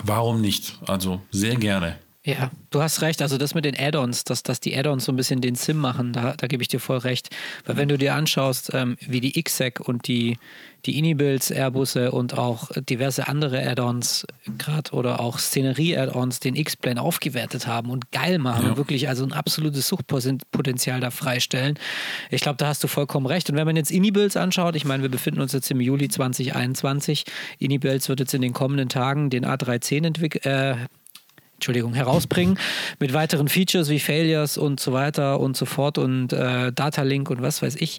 warum nicht? Also sehr gerne. Ja, du hast recht. Also das mit den Add-ons, dass, dass die Add-ons so ein bisschen den Sim machen, da, da gebe ich dir voll recht. Weil wenn du dir anschaust, ähm, wie die XSEC und die, die Inibills, Airbusse und auch diverse andere Add-ons gerade oder auch Szenerie-Add-ons den X-Plane aufgewertet haben und geil machen ja. und wirklich also ein absolutes Suchtpotenzial da freistellen. Ich glaube, da hast du vollkommen recht. Und wenn man jetzt Inibills anschaut, ich meine, wir befinden uns jetzt im Juli 2021. Inibills wird jetzt in den kommenden Tagen den A310 entwickelt. Äh, Entschuldigung, herausbringen mit weiteren Features wie Failures und so weiter und so fort und äh, Data Link und was weiß ich.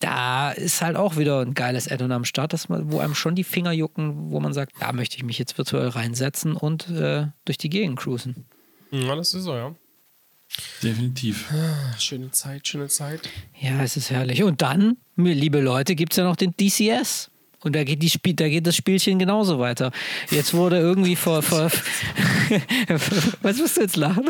Da ist halt auch wieder ein geiles Add-on am Start, dass man, wo einem schon die Finger jucken, wo man sagt, da möchte ich mich jetzt virtuell reinsetzen und äh, durch die Gegend cruisen. Ja, das ist so, ja. Definitiv. Ah, schöne Zeit, schöne Zeit. Ja, es ist herrlich. Und dann, liebe Leute, gibt es ja noch den DCS. Und da geht, die Spiel, da geht das Spielchen genauso weiter. Jetzt wurde irgendwie vor. vor Was musst du jetzt lachen?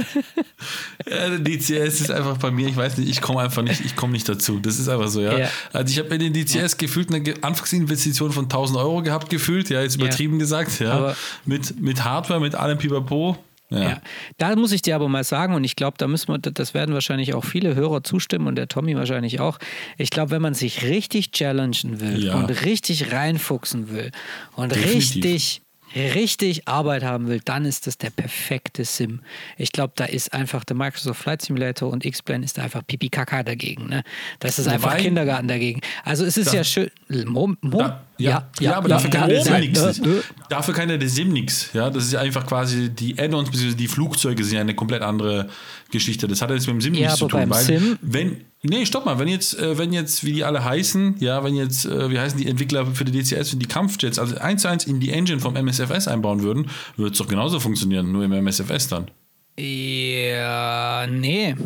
Ja, DCS ist einfach bei mir, ich weiß nicht, ich komme einfach nicht, ich komme nicht dazu. Das ist einfach so, ja. ja. Also ich habe bei den DCS gefühlt eine Anfangsinvestition von 1000 Euro gehabt, gefühlt, ja, jetzt übertrieben ja. gesagt, ja. mit, mit Hardware, mit allem Pipapo. Ja. ja. Da muss ich dir aber mal sagen, und ich glaube, da müssen wir, das werden wahrscheinlich auch viele Hörer zustimmen und der Tommy wahrscheinlich auch. Ich glaube, wenn man sich richtig challengen will ja. und richtig reinfuchsen will und Definitiv. richtig richtig Arbeit haben will, dann ist das der perfekte Sim. Ich glaube, da ist einfach der Microsoft Flight Simulator und X-Plane ist einfach pipi kaka dagegen. Ne? Das ist einfach Wobei, Kindergarten dagegen. Also es ist da, ja schön. Mo, Mo, da, ja, ja, ja, aber dafür kann der Sim nichts. Dafür kann der Sim nichts. Ja, das ist ja einfach quasi die Add-ons bzw. die Flugzeuge sind ja eine komplett andere Geschichte. Das hat jetzt mit dem Sim nichts zu tun. Weil Sim, wenn Nee, stopp mal, wenn jetzt, äh, wenn jetzt, wie die alle heißen, ja, wenn jetzt, äh, wie heißen die Entwickler für die DCS und die Kampfjets, also eins zu eins in die Engine vom MSFS einbauen würden, würde es doch genauso funktionieren, nur im MSFS dann. Ja, nee.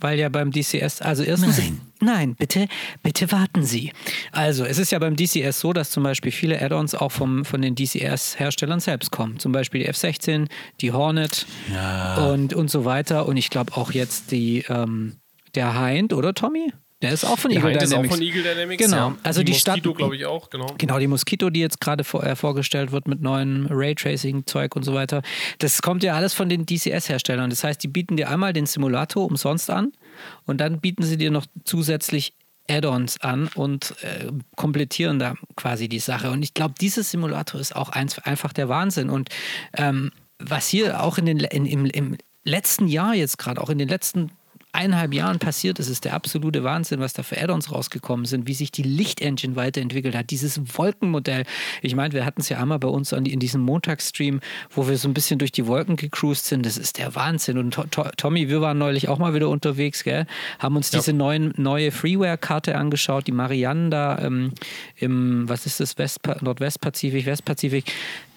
Weil ja beim DCS, also erstens. Nein. Nein, bitte, bitte warten Sie. Also, es ist ja beim DCS so, dass zum Beispiel viele Add-ons auch vom, von den DCS-Herstellern selbst kommen. Zum Beispiel die F-16, die Hornet ja. und, und so weiter. Und ich glaube auch jetzt die, ähm, der Hind, oder Tommy? Der ist auch von der Eagle Dynamics. Ist auch von Eagle Dynamics. Genau. Ja. Also die, die Mosquito, glaube ich, auch. Genau. genau, die Mosquito, die jetzt gerade vor, äh, vorgestellt wird mit neuen Raytracing-Zeug und so weiter. Das kommt ja alles von den DCS-Herstellern. Das heißt, die bieten dir einmal den Simulator umsonst an und dann bieten sie dir noch zusätzlich Add-ons an und äh, komplettieren da quasi die Sache. Und ich glaube, dieses Simulator ist auch eins, einfach der Wahnsinn. Und ähm, was hier auch in den, in, im, im letzten Jahr jetzt gerade, auch in den letzten eineinhalb Jahren passiert ist, ist der absolute Wahnsinn, was da für Add-ons rausgekommen sind, wie sich die Lichtengine weiterentwickelt hat, dieses Wolkenmodell. Ich meine, wir hatten es ja einmal bei uns in diesem Montagsstream, wo wir so ein bisschen durch die Wolken gecruised sind. Das ist der Wahnsinn. Und Tommy, wir waren neulich auch mal wieder unterwegs, gell? haben uns ja. diese neuen, neue Freeware-Karte angeschaut, die Marianne da ähm, im, was ist das, West Nordwestpazifik, Westpazifik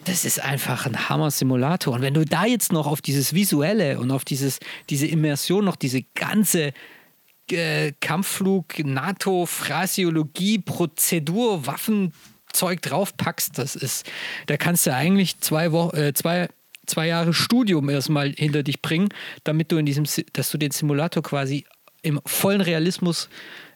das ist einfach ein Hammer-Simulator. Und wenn du da jetzt noch auf dieses Visuelle und auf dieses, diese Immersion noch diese ganze äh, Kampfflug, NATO, Phrasiologie, Prozedur, Waffenzeug draufpackst, das ist, da kannst du eigentlich zwei, Wo äh, zwei, zwei Jahre Studium erstmal hinter dich bringen, damit du in diesem, dass du den Simulator quasi im vollen Realismus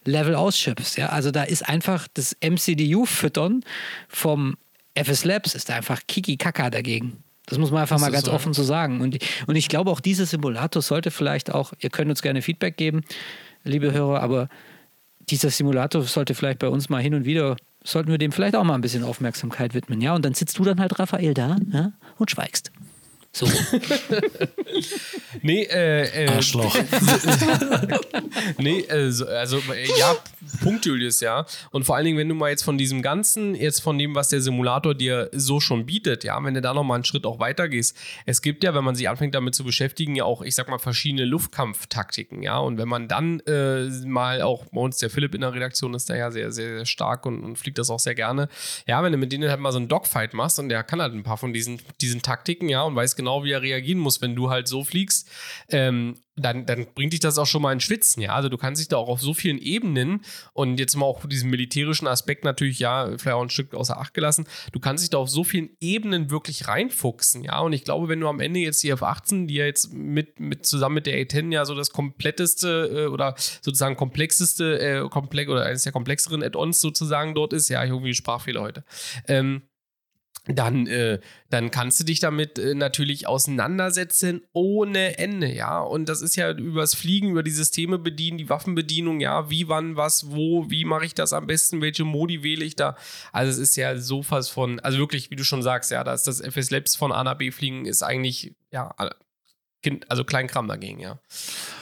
Level ausschöpfst. Ja? Also da ist einfach das MCDU-Füttern vom FS Labs ist einfach Kiki Kaka dagegen. Das muss man einfach das mal ganz so. offen so sagen. Und, und ich glaube, auch dieser Simulator sollte vielleicht auch, ihr könnt uns gerne Feedback geben, liebe Hörer, aber dieser Simulator sollte vielleicht bei uns mal hin und wieder, sollten wir dem vielleicht auch mal ein bisschen Aufmerksamkeit widmen. Ja, und dann sitzt du dann halt, Raphael, da ja, und schweigst. So. nee, äh, äh, Arschloch. nee, äh, also ja, Punkt, Julius, ja. Und vor allen Dingen, wenn du mal jetzt von diesem Ganzen, jetzt von dem, was der Simulator dir so schon bietet, ja, wenn du da nochmal einen Schritt auch weiter gehst. Es gibt ja, wenn man sich anfängt damit zu beschäftigen, ja auch, ich sag mal, verschiedene Luftkampftaktiken, ja. Und wenn man dann äh, mal auch, bei uns der Philipp in der Redaktion ist da ja sehr, sehr, sehr stark und, und fliegt das auch sehr gerne. Ja, wenn du mit denen halt mal so einen Dogfight machst und der kann halt ein paar von diesen, diesen Taktiken, ja, und weiß genau, genau, wie er reagieren muss, wenn du halt so fliegst. Ähm, dann, dann bringt dich das auch schon mal in Schwitzen, ja. Also du kannst dich da auch auf so vielen Ebenen und jetzt mal auch diesen militärischen Aspekt natürlich, ja, vielleicht auch ein Stück außer Acht gelassen, du kannst dich da auf so vielen Ebenen wirklich reinfuchsen, ja. Und ich glaube, wenn du am Ende jetzt die F-18, die ja jetzt mit, mit zusammen mit der A-10 ja so das kompletteste äh, oder sozusagen komplexeste, äh, komplex oder eines der komplexeren Add-ons sozusagen dort ist, ja, irgendwie ein Sprachfehler heute. Ähm, dann, äh, dann kannst du dich damit äh, natürlich auseinandersetzen ohne Ende, ja. Und das ist ja übers Fliegen, über die Systeme bedienen, die Waffenbedienung, ja, wie, wann, was, wo, wie mache ich das am besten, welche Modi wähle ich da. Also es ist ja so was von, also wirklich, wie du schon sagst, ja, dass das FS Labs von A nach B fliegen ist eigentlich, ja, kind, also Kleinkram dagegen, ja.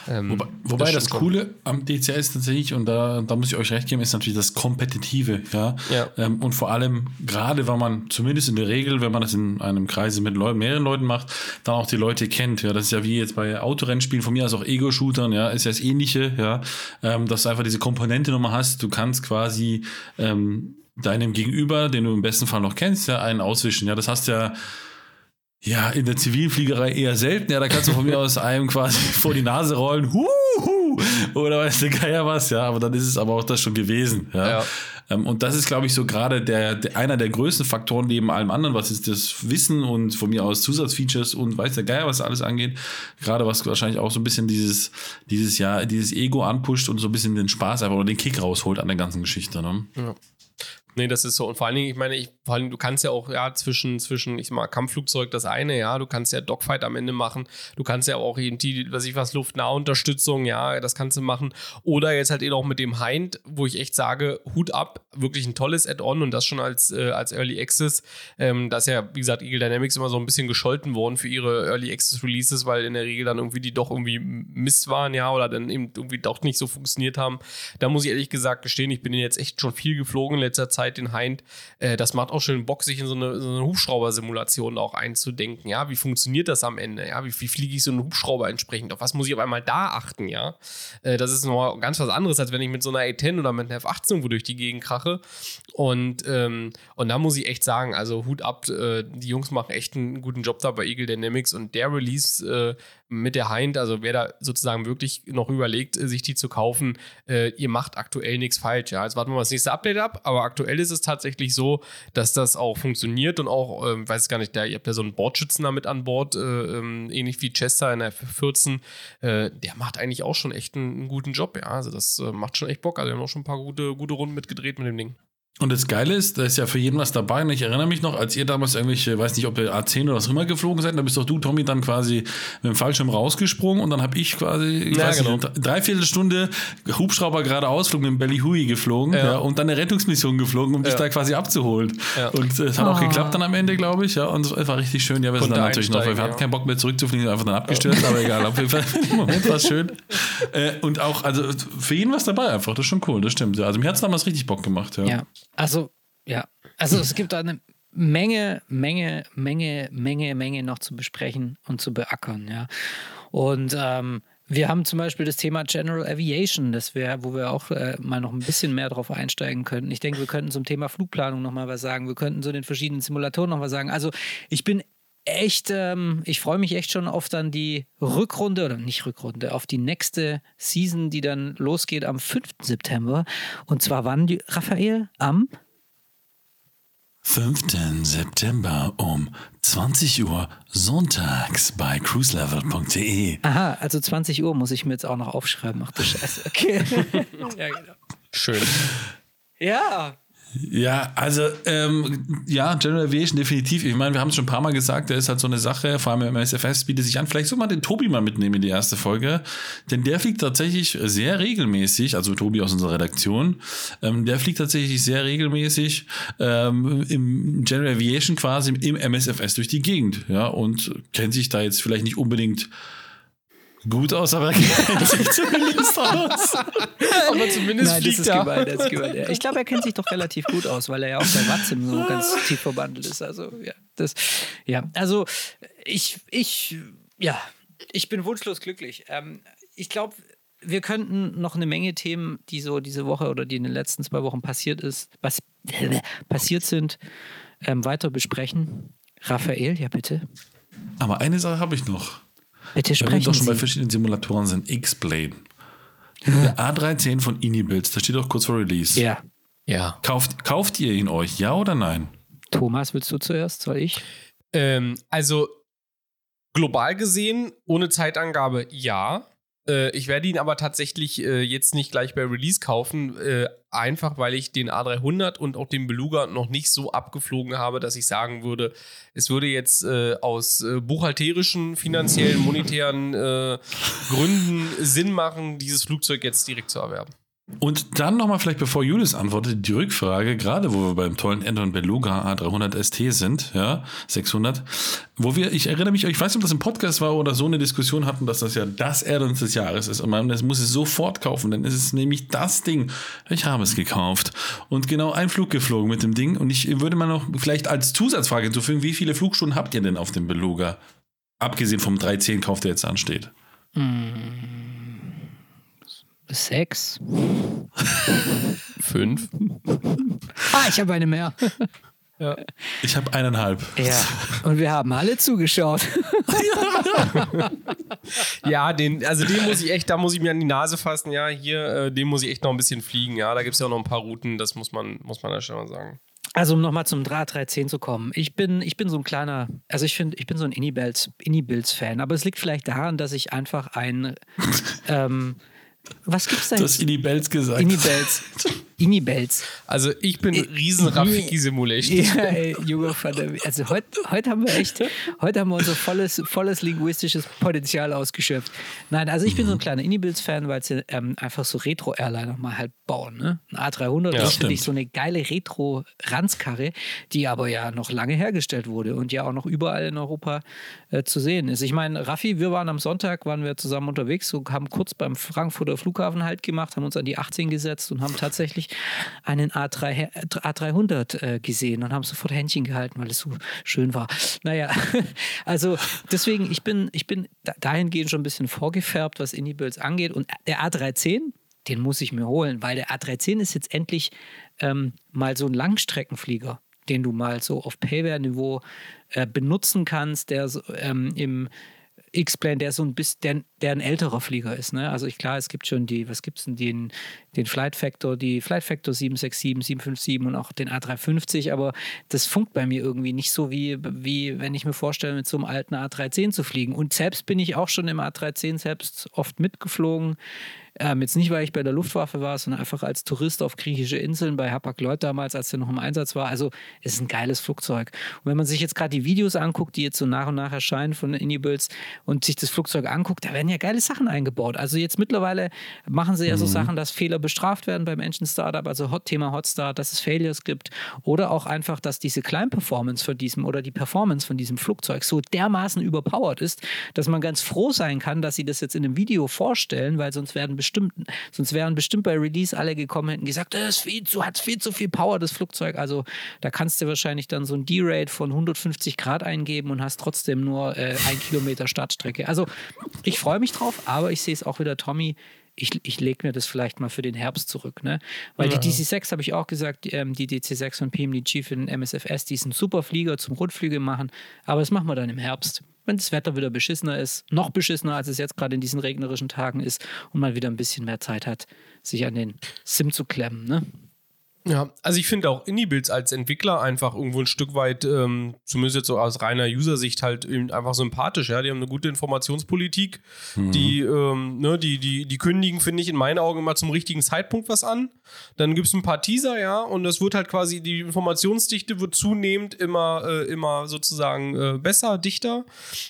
Ähm, wobei, wobei das, das Coole am DCS tatsächlich, und da, da muss ich euch recht geben, ist natürlich das Kompetitive, ja. ja. Ähm, und vor allem, gerade wenn man, zumindest in der Regel, wenn man das in einem Kreise mit Leu mehreren Leuten macht, dann auch die Leute kennt, ja. Das ist ja wie jetzt bei Autorennspielen, von mir aus auch Ego-Shootern, ja, ist ja das Ähnliche, ja. Ähm, dass du einfach diese Komponente nochmal hast, du kannst quasi ähm, deinem Gegenüber, den du im besten Fall noch kennst, ja, einen auswischen, ja. Das hast ja ja, in der Zivilfliegerei eher selten. Ja, da kannst du von mir aus einem quasi vor die Nase rollen. Huhu! Oder weiß der Geier was, ja. Aber dann ist es aber auch das schon gewesen. Ja. ja. Ähm, und das ist, glaube ich, so gerade der, der, einer der größten Faktoren neben allem anderen, was ist das Wissen und von mir aus Zusatzfeatures und weiß der Geier, was alles angeht. Gerade was wahrscheinlich auch so ein bisschen dieses, dieses Jahr, dieses Ego anpusht und so ein bisschen den Spaß einfach oder den Kick rausholt an der ganzen Geschichte. Ne? Ja. Nee, das ist so. Und vor allen Dingen, ich meine, ich, vor allem, du kannst ja auch, ja, zwischen, zwischen, ich mal, Kampfflugzeug das eine, ja, du kannst ja Dogfight am Ende machen, du kannst ja auch irgendwie, was ich was, Luftnahunterstützung, ja, das kannst du machen. Oder jetzt halt eben auch mit dem Hind, wo ich echt sage, Hut ab, wirklich ein tolles Add-on und das schon als, äh, als Early Access. Ähm, da ist ja, wie gesagt, Eagle Dynamics immer so ein bisschen gescholten worden für ihre Early Access Releases, weil in der Regel dann irgendwie die doch irgendwie Mist waren, ja, oder dann eben irgendwie doch nicht so funktioniert haben. Da muss ich ehrlich gesagt gestehen, ich bin jetzt echt schon viel geflogen in letzter Zeit Zeit den Hind. Äh, das macht auch schön Bock, sich in so eine, so eine Hubschrauber-Simulation auch einzudenken. Ja, wie funktioniert das am Ende? Ja, wie, wie fliege ich so einen Hubschrauber entsprechend? Auf was muss ich auf einmal da achten? Ja, äh, das ist nochmal ganz was anderes, als wenn ich mit so einer A10 oder mit einer F18 irgendwo durch die Gegend krache. Und, ähm, und da muss ich echt sagen, also Hut ab, äh, die Jungs machen echt einen guten Job da bei Eagle Dynamics und der Release äh, mit der Hind, also wer da sozusagen wirklich noch überlegt, äh, sich die zu kaufen, äh, ihr macht aktuell nichts falsch. Ja, jetzt warten wir mal das nächste Update ab, aber aktuell ist es tatsächlich so, dass das auch funktioniert und auch, äh, weiß gar nicht, der, ihr habt ja so einen Bordschützen damit an Bord, äh, ähm, ähnlich wie Chester in der 14, äh, der macht eigentlich auch schon echt einen, einen, guten Job, ja, also das macht schon echt Bock, also wir haben auch schon ein paar gute, gute Runden mitgedreht mit dem Ding. Und das Geile ist, da ist ja für jeden was dabei. Und ich erinnere mich noch, als ihr damals irgendwelche, weiß nicht, ob ihr A10 oder was immer geflogen seid, da bist doch du, Tommy, dann quasi mit dem Fallschirm rausgesprungen und dann habe ich quasi ich ja, genau. nicht, dreiviertel Stunde Hubschrauber geradeaus mit dem Belly Hui geflogen ja. ja. und dann eine Rettungsmission geflogen, um dich da quasi abzuholen. Und es hat oh. auch geklappt dann am Ende, glaube ich. Ja, und es war richtig schön. Ja, wir sind dann natürlich noch, wir hatten keinen Bock mehr zurückzufliegen, einfach dann abgestürzt, aber egal. Auf jeden Fall im Moment war es schön. Äh, und auch, also für jeden was dabei einfach. Das ist schon cool, das stimmt. Also mir hat es damals richtig Bock gemacht. ja. Also, ja. Also es gibt eine Menge, Menge, Menge, Menge, Menge noch zu besprechen und zu beackern, ja. Und ähm, wir haben zum Beispiel das Thema General Aviation, das wäre, wo wir auch äh, mal noch ein bisschen mehr drauf einsteigen könnten. Ich denke, wir könnten zum Thema Flugplanung noch mal was sagen. Wir könnten zu den verschiedenen Simulatoren noch was sagen. Also ich bin echt, ähm, ich freue mich echt schon auf dann die Rückrunde oder nicht Rückrunde, auf die nächste Season, die dann losgeht am 5. September. Und zwar wann, die, Raphael? Am 5. September um 20 Uhr sonntags bei cruiselevel.de. Aha, also 20 Uhr muss ich mir jetzt auch noch aufschreiben. Ach du Scheiße. Okay. ja, genau. Schön. Ja, ja, also ähm, ja, General Aviation definitiv. Ich meine, wir haben es schon ein paar Mal gesagt, der ist halt so eine Sache, vor allem im SFS bietet sich an. Vielleicht soll man den Tobi mal mitnehmen in die erste Folge, denn der fliegt tatsächlich sehr regelmäßig, also Tobi aus unserer Redaktion, ähm, der fliegt tatsächlich sehr regelmäßig ähm, im General Aviation quasi im MSFS durch die Gegend, ja, und kennt sich da jetzt vielleicht nicht unbedingt gut aus, aber er kennt sich zumindest aus. aber zumindest Nein, fliegt das ist er. Gemein, das ist gemein, ja. Ich glaube, er kennt sich doch relativ gut aus, weil er ja auch bei Watzim so ganz tief verbandelt ist. Also, ja, das, ja, also ich, ich, ja, ich bin wunschlos glücklich. Ähm, ich glaube, wir könnten noch eine Menge Themen, die so diese Woche oder die in den letzten zwei Wochen passiert ist, was passiert sind, ähm, weiter besprechen. Raphael, ja bitte. Aber eine Sache habe ich noch. Bitte sprechen Wenn wir doch schon bei verschiedenen Simulatoren sind, X-Blade. Der A310 von Inibuilds, da steht doch kurz vor Release. Ja. Ja. Kauft, kauft ihr ihn euch, ja oder nein? Thomas, willst du zuerst? Soll ich? Ähm, also global gesehen, ohne Zeitangabe, ja. Äh, ich werde ihn aber tatsächlich äh, jetzt nicht gleich bei Release kaufen, äh, einfach weil ich den A300 und auch den Beluga noch nicht so abgeflogen habe, dass ich sagen würde, es würde jetzt äh, aus äh, buchhalterischen, finanziellen, monetären äh, Gründen Sinn machen, dieses Flugzeug jetzt direkt zu erwerben. Und dann nochmal vielleicht, bevor Julius antwortet, die Rückfrage, gerade wo wir beim tollen Anton Beluga A300 ST sind, ja, 600, wo wir, ich erinnere mich, ich weiß nicht, ob das im Podcast war oder so eine Diskussion hatten, dass das ja das Add-on des Jahres ist und man das muss es sofort kaufen, denn es ist nämlich das Ding. Ich habe es gekauft und genau einen Flug geflogen mit dem Ding und ich würde mal noch vielleicht als Zusatzfrage hinzufügen, wie viele Flugstunden habt ihr denn auf dem Beluga? Abgesehen vom 310 Kauf, der jetzt ansteht. Mm. Sechs. Fünf. ah, ich habe eine mehr. Ja. Ich habe eineinhalb. Ja, und wir haben alle zugeschaut. Ja, den, also den muss ich echt, da muss ich mir an die Nase fassen. Ja, hier, äh, den muss ich echt noch ein bisschen fliegen. Ja, da gibt es ja auch noch ein paar Routen, das muss man, muss man da schon mal sagen. Also um nochmal zum Draht 310 zu kommen. Ich bin, ich bin so ein kleiner, also ich finde, ich bin so ein Indie-Builds-Fan, aber es liegt vielleicht daran, dass ich einfach ein, ähm, was gibt's da? Du hast Ini Bells gesagt. Indie-Bells. Indie-Bells. Also ich bin riesen Rafiki Simulation. Ja, ey, Junge. Also heute heut haben wir echt, heute haben wir unser volles, volles linguistisches Potenzial ausgeschöpft. Nein, also ich bin so ein kleiner Indie-Builds-Fan, weil sie ähm, einfach so Retro-Airliner mal halt bauen. Ne? Ein A300 Ja, ist dich stimmt. so eine geile Retro-Ranzkarre, die aber ja noch lange hergestellt wurde und ja auch noch überall in Europa äh, zu sehen ist. Ich meine, Raffi, wir waren am Sonntag, waren wir zusammen unterwegs, so, haben kurz beim Frankfurter Flughafen halt gemacht, haben uns an die 18 gesetzt und haben tatsächlich einen A3, her- A300 äh, gesehen und haben sofort Händchen gehalten, weil es so schön war. Naja, also deswegen, ich bin, ich bin da- dahingehend schon ein bisschen vorgefärbt, was Indie-Builds angeht. Und der A310, den muss ich mir holen, weil der A310 ist jetzt endlich ähm, mal so ein Langstreckenflieger, den du mal so auf Payware-Niveau äh, benutzen kannst, der ähm, im X-Plane, der so ein bisschen, der, der ein älterer Flieger ist. Ne? Also ich, klar, es gibt schon die, was gibt es denn, den, den Flight Factor, die Flight Factor 767, 757 und auch den A350, aber das funkt bei mir irgendwie nicht so, wie, wie wenn ich mir vorstelle, mit so einem alten A310 zu fliegen. Und selbst bin ich auch schon im A310 selbst oft mitgeflogen. Ähm, jetzt nicht, weil ich bei der Luftwaffe war, sondern einfach als Tourist auf griechische Inseln bei Hapag-Lloyd damals, als der noch im Einsatz war. Also es ist ein geiles Flugzeug. Und wenn man sich jetzt gerade die Videos anguckt, die jetzt so nach und nach erscheinen von Inibuilds und sich das Flugzeug anguckt, da werden ja geile Sachen eingebaut. Also jetzt mittlerweile machen sie ja so Sachen, dass Fehler bestraft werden beim Engine Startup, also Hot Thema Hotstart, dass es Failures gibt oder auch einfach, dass diese Klein-Performance von diesem oder die Performance von diesem Flugzeug so dermaßen überpowered ist, dass man ganz froh sein kann, dass sie das jetzt in einem Video vorstellen, weil sonst werden bestimmt, sonst wären bestimmt bei Release alle gekommen hätten gesagt, das viel zu, hat viel zu viel Power, das Flugzeug. Also da kannst du wahrscheinlich dann so ein D-Rate von 150 Grad eingeben und hast trotzdem nur äh, ein Kilometer Startstrecke. Also ich freue mich drauf, aber ich sehe es auch wieder, Tommy. Ich, ich lege mir das vielleicht mal für den Herbst zurück, ne? Weil die DC6 habe ich auch gesagt, ähm, die DC6 von PMDG für den MSFS, die sind super Flieger zum Rundflüge machen, aber das machen wir dann im Herbst wenn das Wetter wieder beschissener ist, noch beschissener, als es jetzt gerade in diesen regnerischen Tagen ist und man wieder ein bisschen mehr Zeit hat, sich an den Sim zu klemmen. Ne? Ja, also ich finde auch Indie-Builds als Entwickler einfach irgendwo ein Stück weit, ähm, zumindest jetzt so aus reiner User-Sicht, halt einfach sympathisch. Ja, die haben eine gute Informationspolitik. Die, ähm, ne, die, die, die kündigen, finde ich, in meinen Augen immer zum richtigen Zeitpunkt was an. Dann gibt es ein paar Teaser, ja, und das wird halt quasi, die Informationsdichte wird zunehmend immer, äh, immer sozusagen äh, besser, dichter.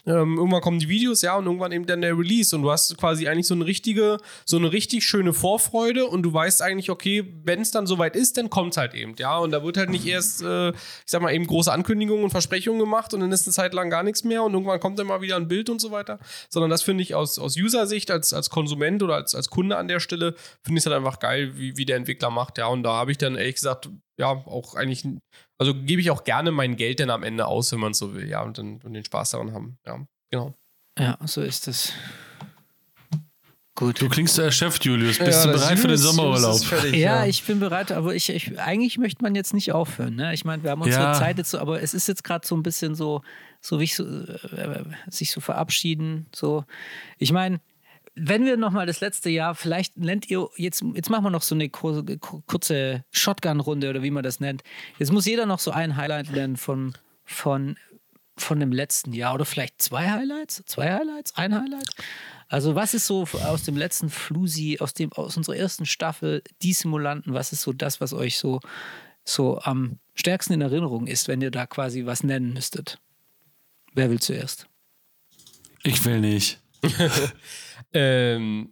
Ähm, irgendwann kommen die Videos, ja, und irgendwann eben dann der Release. Und du hast quasi eigentlich so eine richtige, so eine richtig schöne Vorfreude und du weißt eigentlich, okay, wenn es dann soweit ist, dann kommt es halt eben, ja. Und da wird halt nicht erst, äh, ich sag mal, eben große Ankündigungen und Versprechungen gemacht und dann ist eine Zeit lang gar nichts mehr und irgendwann kommt dann mal wieder ein Bild und so weiter. Sondern das finde ich aus, aus User-Sicht, als, als Konsument oder als, als Kunde an der Stelle, finde ich es halt einfach geil, wie, wie der Entwickler macht, ja. Und da habe ich dann ehrlich gesagt, ja, auch eigentlich, also gebe ich auch gerne mein Geld dann am Ende aus, wenn man so will, ja, und dann und den Spaß daran haben, ja. Genau. Ja, so ist es. Gut. Du klingst der Chef, Julius. Bist Ja, du bereit für den Julius- Julius Sommerurlaub? fertig, Ja, ich bin bereit, aber ich, ich eigentlich möchte man jetzt nicht aufhören. Ne? Ich meine, wir haben unsere Ja. Zeit jetzt so, aber es ist jetzt gerade so ein bisschen so, so wie ich so, äh, sich so verabschieden. So, ich meine, wenn wir noch mal das letzte Jahr, vielleicht nennt ihr jetzt, jetzt machen wir noch so eine kur- kurze Shotgun-Runde oder wie man das nennt. Jetzt muss jeder noch so ein Highlight nennen von, von, von dem letzten Jahr oder vielleicht zwei Highlights, zwei Highlights, ein Highlight. Also was ist so aus dem letzten Flusi, aus dem aus unserer ersten Staffel, die Simulanten, was ist so das, was euch so so am stärksten in Erinnerung ist, wenn ihr da quasi was nennen müsstet? Wer will zuerst? Ich will nicht. Ähm,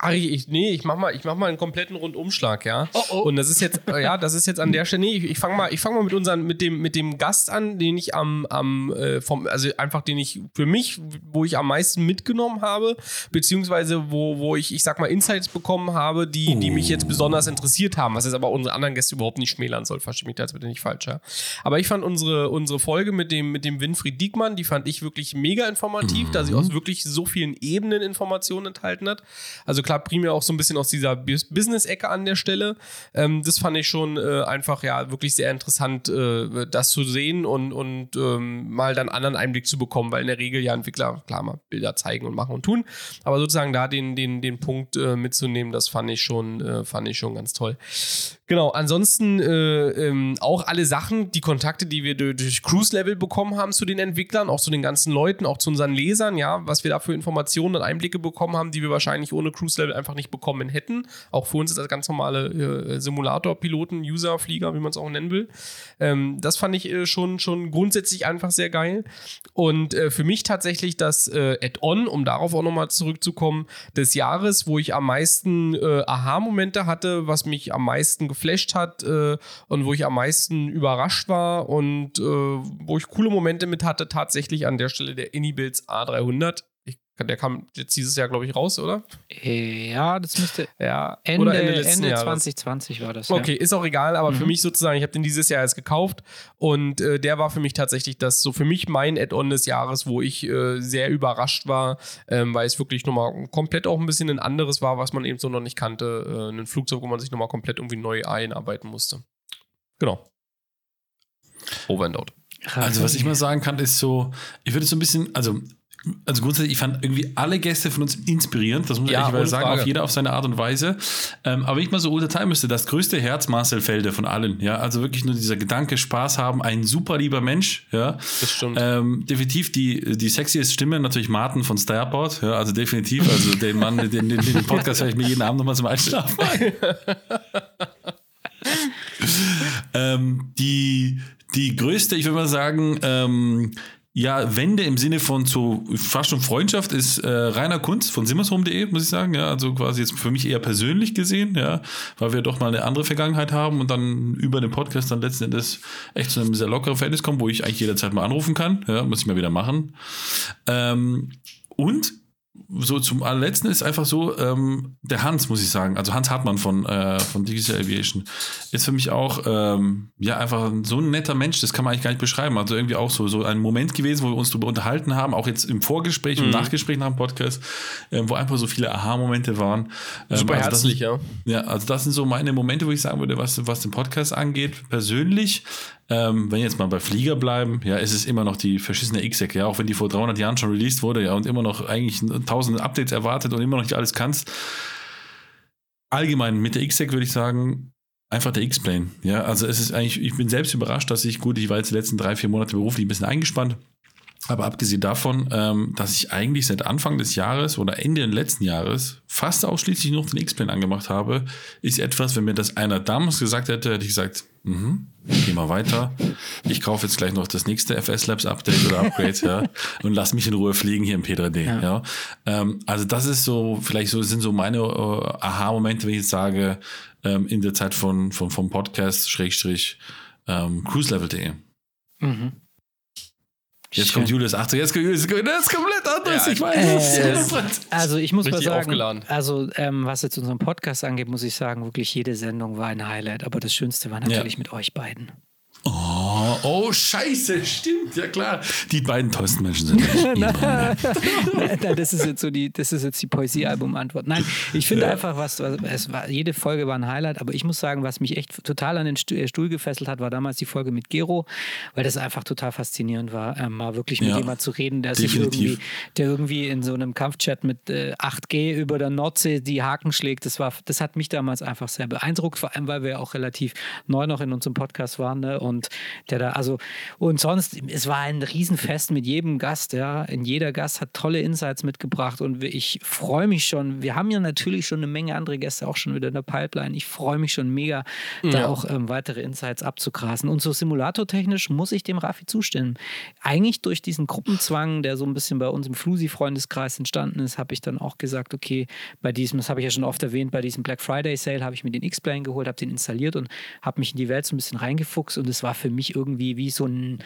Ari, ich, nee, ich mach mal, ich mach mal einen kompletten Rundumschlag, ja. Oh, oh. Und das ist jetzt, äh, ja, das ist jetzt an der Stelle, nee, ich, ich fange mal, ich fange mal mit unseren, mit dem, mit dem Gast an, den ich am, am, äh, vom, also einfach den ich für mich, wo ich am meisten mitgenommen habe, beziehungsweise wo, wo ich, ich sag mal, Insights bekommen habe, die, die mich jetzt besonders interessiert haben, was jetzt aber unsere anderen Gäste überhaupt nicht schmälern soll, verstehe mich da jetzt bitte nicht falsch, ja. Aber ich fand unsere, unsere Folge mit dem, mit dem Winfried Diekmann, die fand ich wirklich mega informativ, da sie aus wirklich so vielen Ebenen Informationen enthalten hat. Also Also klar, primär auch so ein bisschen aus dieser Business-Ecke an der Stelle. Ähm, das fand ich schon äh, einfach ja wirklich sehr interessant, äh, das zu sehen und, und ähm, mal dann anderen Einblick zu bekommen, weil in der Regel ja Entwickler klar mal Bilder zeigen und machen und tun. Aber sozusagen da den, den, den Punkt äh, mitzunehmen, das fand ich schon, äh, fand ich schon ganz toll. Genau, ansonsten äh, ähm, auch alle Sachen, die Kontakte, die wir durch, Cruise Level bekommen haben zu den Entwicklern, auch zu den ganzen Leuten, auch zu unseren Lesern, ja, was wir da für Informationen und Einblicke bekommen haben, die wir wahrscheinlich ohne Cruise Level einfach nicht bekommen hätten. Auch für uns ist das ganz normale äh, Simulator-Piloten, User-Flieger, wie man es auch nennen will. Ähm, das fand ich äh, schon, schon grundsätzlich einfach sehr geil. Und äh, für mich tatsächlich das äh, Add-on, um darauf auch nochmal zurückzukommen, des Jahres, wo ich am meisten äh, Aha-Momente hatte, was mich am meisten gefallen geflasht hat äh, und wo ich am meisten überrascht war und äh, wo ich coole Momente mit hatte, tatsächlich an der Stelle der Inibills A300. Der kam jetzt dieses Jahr, glaube ich, raus, oder? Ja, das müsste. Ja, Ende, Ende, Ende 2020 war das. Okay, ja. ist auch egal, aber Mhm. für mich sozusagen, ich habe den dieses Jahr erst gekauft und äh, der war für mich tatsächlich das, so für mich mein Add-on des Jahres, wo ich äh, sehr überrascht war, ähm, weil es wirklich nochmal komplett auch ein bisschen ein anderes war, was man eben so noch nicht kannte. Äh, ein Flugzeug, wo man sich nochmal komplett irgendwie neu einarbeiten musste. Genau. Over and out. Also, was ich mal sagen kann, ist so, ich würde so ein bisschen, also, also grundsätzlich, ich fand irgendwie alle Gäste von uns inspirierend, das muss ich Ja, ehrlich ohne sagen, Frage. auf jeder auf seine Art und Weise. Ähm, aber wenn ich mal so unterteilen müsste, das größte Herz Marcel Felde von allen, ja, also wirklich nur dieser Gedanke, Spaß haben, ein super lieber Mensch, ja. Das stimmt. Ähm, definitiv die, die sexiest Stimme, natürlich Martin von Starport, ja, also definitiv, also den Mann, den, den, den Podcast höre ich mir jeden Abend nochmal zum Einschlafen ähm, die, die größte, ich würde mal sagen, ähm, ja, Wende im Sinne von zu fast schon Freundschaft ist äh, Rainer Kunz von simmershome.de, muss ich sagen. Ja, also quasi jetzt für mich eher persönlich gesehen, ja, weil wir doch mal eine andere Vergangenheit haben und dann über den Podcast dann letzten Endes echt zu einem sehr lockeren Verhältnis kommen, wo ich eigentlich jederzeit mal anrufen kann. Ja, muss ich mal wieder machen. Ähm, und so zum allerletzten ist einfach so, ähm, der Hans, muss ich sagen, also Hans Hartmann von, äh, von Digital Aviation, ist für mich auch, ähm, ja, einfach so ein netter Mensch, das kann man eigentlich gar nicht beschreiben. Also irgendwie auch so, so ein Moment gewesen, wo wir uns darüber unterhalten haben, auch jetzt im Vorgespräch und Nachgespräch nach dem Podcast, ähm, wo einfach so viele Aha-Momente waren. Ähm, Super also das- herzlich, ja. ja, also das sind so meine Momente, wo ich sagen würde, was, was den Podcast angeht, persönlich. Ähm, wenn jetzt mal bei Flieger bleiben, ja, es ist immer noch die verschissene X-Sec, ja, auch wenn die vor 300 Jahren schon released wurde, ja, und immer noch eigentlich tausende Updates erwartet und immer noch nicht alles kannst. Allgemein mit der X-Sec würde ich sagen, einfach der X-Plane, ja, also es ist eigentlich, ich bin selbst überrascht, dass ich, gut, ich war jetzt die letzten drei, vier Monate beruflich ein bisschen eingespannt, aber abgesehen davon, ähm, dass ich eigentlich seit Anfang des Jahres oder Ende des letzten Jahres fast ausschließlich noch den X-Plane angemacht habe, ist etwas, wenn mir das einer damals gesagt hätte, hätte ich gesagt, mhm, geh mal weiter. Ich kaufe jetzt gleich noch das nächste FS Labs Update oder Upgrade, ja, und lass mich in Ruhe fliegen hier im P3D, ja. Ähm, also das ist so, vielleicht so sind so meine äh, Aha-Momente, wenn ich jetzt sage, ähm, in der Zeit von, von vom Podcast Schrägstrich ähm, cruiselevel.de. Mhm. Jetzt Schön. kommt Julius 80, jetzt kommt Julius, das ist komplett anders, Ja, ich weiß. Äh, also ich muss mal Richtig sagen, aufgeladen. also ähm, was jetzt unseren Podcast angeht, muss ich sagen, wirklich jede Sendung war ein Highlight. Aber das Schönste war natürlich mit euch beiden. Oh, oh, scheiße, stimmt, ja klar. Die beiden tollsten Menschen sind nicht. Nein, das ist jetzt so die, das ist jetzt die Poesiealbum-Antwort. Nein, ich finde einfach, was, was es war, jede Folge war ein Highlight, aber ich muss sagen, was mich echt total an den äh, Stuhl gefesselt hat, war damals die Folge mit Gero, weil das einfach total faszinierend war, ähm, mal wirklich mit Ja, jemand zu reden, der definitiv. sich irgendwie, der irgendwie in so einem Kampfchat mit äh, 8G über der Nordsee die Haken schlägt. Das war, das hat mich damals einfach sehr beeindruckt, vor allem, weil wir auch relativ neu noch in unserem Podcast waren, ne? Und der da, also, und sonst, es war ein Riesenfest mit jedem Gast, ja. In jeder Gast hat tolle Insights mitgebracht und ich freue mich schon. Wir haben ja natürlich schon eine Menge andere Gäste auch schon wieder in der Pipeline. Ich freue mich schon mega, da auch ähm, weitere Insights abzugrasen. Und so simulatortechnisch muss ich dem Raffi zustimmen. Eigentlich durch diesen Gruppenzwang, der so ein bisschen bei uns im Flusi-Freundeskreis entstanden ist, habe ich dann auch gesagt, okay, bei diesem, das habe ich ja schon oft erwähnt, bei diesem Black Friday Sale habe ich mir den X-Plane geholt, habe den installiert und habe mich in die Welt so ein bisschen reingefuchst und es war für mich irgendwie wie so ein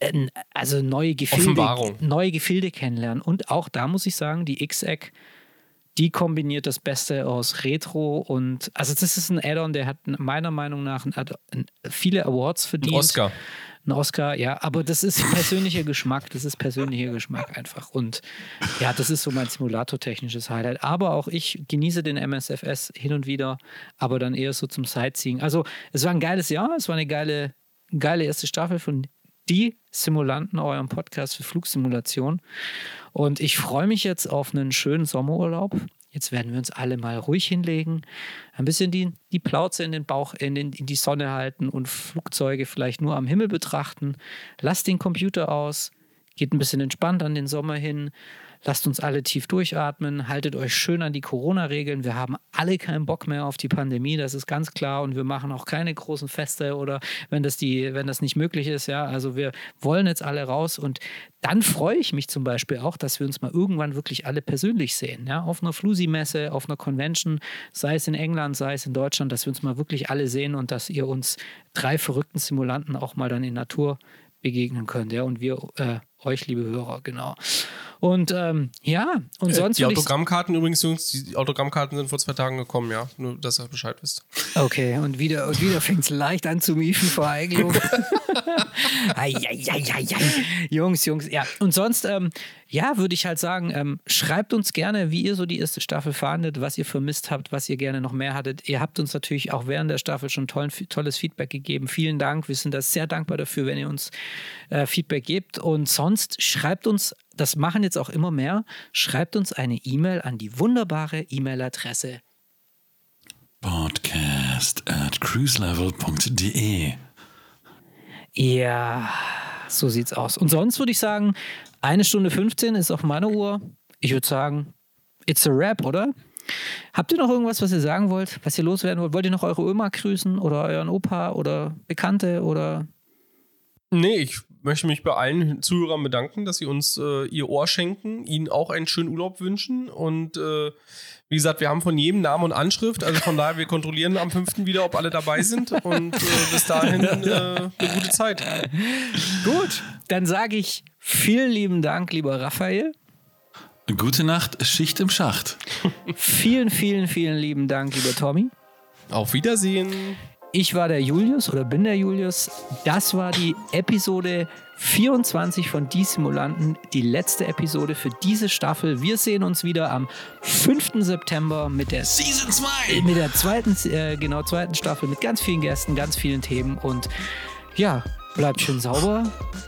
ein- also neue Gefilde, Offenbarung. neue Gefilde kennenlernen. Und auch da muss ich sagen, die X-Egg, die kombiniert das Beste aus Retro und also das ist ein Add-on, der hat meiner Meinung nach viele Awards verdient. Ein Oscar. Ein Oscar, ja, aber das ist persönlicher Geschmack, das ist persönlicher Geschmack einfach. Und ja, das ist so mein Simulator-technisches Highlight. Aber auch ich genieße den MSFS hin und wieder, aber dann eher so zum Sightseeing. Also es war ein geiles Jahr, es war eine geile, geile erste Staffel von die Simulanten, eurem Podcast für Flugsimulation. Und ich freue mich jetzt auf einen schönen Sommerurlaub. Jetzt werden wir uns alle mal ruhig hinlegen, ein bisschen die, die Plauze in den Bauch, in, den, in die Sonne halten und Flugzeuge vielleicht nur am Himmel betrachten. Lasst den Computer aus, geht ein bisschen entspannt an den Sommer hin, Lasst uns alle tief durchatmen, haltet euch schön an die Corona-Regeln. Wir haben alle keinen Bock mehr auf die Pandemie, das ist ganz klar. Und wir machen auch keine großen Feste oder wenn das, die, wenn das nicht möglich ist. Ja, also wir wollen jetzt alle raus. Und dann freue ich mich zum Beispiel auch, dass wir uns mal irgendwann wirklich alle persönlich sehen. Ja, auf einer Flusi-Messe, auf einer Convention, sei es in England, sei es in Deutschland, dass wir uns mal wirklich alle sehen und dass ihr uns drei verrückten Simulanten auch mal dann in Natur begegnen könnt. Ja, und wir äh, euch, liebe Hörer, genau. Und ähm, ja, und äh, sonst. Die Autogrammkarten übrigens, Jungs, die Autogrammkarten sind vor zwei Tagen gekommen, ja. Nur, dass ihr Bescheid wisst. Okay, und wieder, und wieder fängt es leicht an zu miefen vor Eigelung. Jungs, Jungs, ja. Und sonst, ähm, ja, würde ich halt sagen, ähm, schreibt uns gerne, wie ihr so die erste Staffel fahndet, was ihr vermisst habt, was ihr gerne noch mehr hattet. Ihr habt uns natürlich auch während der Staffel schon tollen, tolles Feedback gegeben. Vielen Dank. Wir sind da sehr dankbar dafür, wenn ihr uns äh, Feedback gebt. Und sonst schreibt uns das machen jetzt auch immer mehr, schreibt uns eine E-Mail an die wunderbare E-Mail-Adresse podcast at cruiselevel.de. Ja, so sieht's aus. Und sonst würde ich sagen, eine Stunde 15 ist auf meiner Uhr. Ich würde sagen, it's a rap, oder? Habt ihr noch irgendwas, was ihr sagen wollt, was ihr loswerden wollt? Wollt ihr noch eure Oma grüßen oder euren Opa oder Bekannte oder? Nee, ich möchte mich bei allen Zuhörern bedanken, dass sie uns äh, ihr Ohr schenken, ihnen auch einen schönen Urlaub wünschen und äh, wie gesagt, wir haben von jedem Namen und Anschrift, also von daher, wir kontrollieren am 5. wieder, ob alle dabei sind und äh, bis dahin äh, eine gute Zeit. Gut, dann sage ich vielen lieben Dank, lieber Raphael. Gute Nacht, Schicht im Schacht. vielen, vielen, vielen lieben Dank, lieber Tommy. Auf Wiedersehen. Ich war der Julius oder bin der Julius. Das war die Episode 24 von Die Simulanten, die letzte Episode für diese Staffel. Wir sehen uns wieder am 5. September mit der Season 2. Mit der zweiten, äh, genau, zweiten Staffel mit ganz vielen Gästen, ganz vielen Themen und ja, bleibt schön sauber.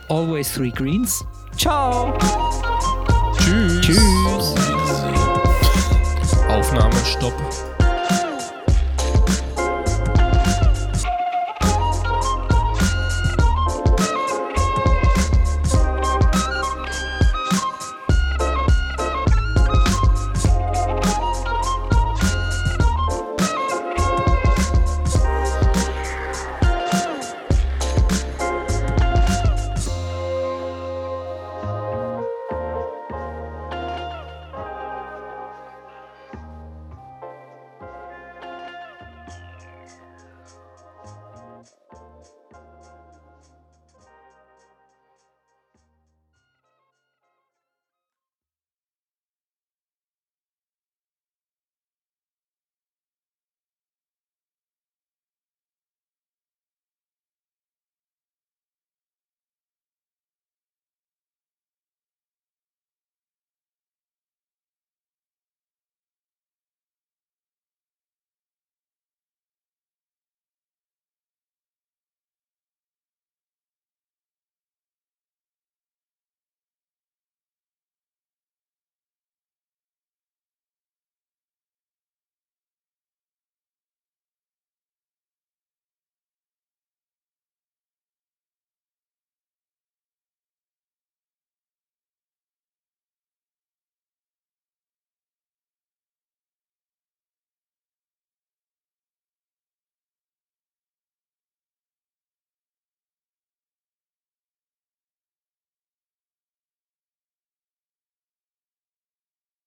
Always three greens. Ciao. Tschüss. Tschüss. Aufnahme, Stopp.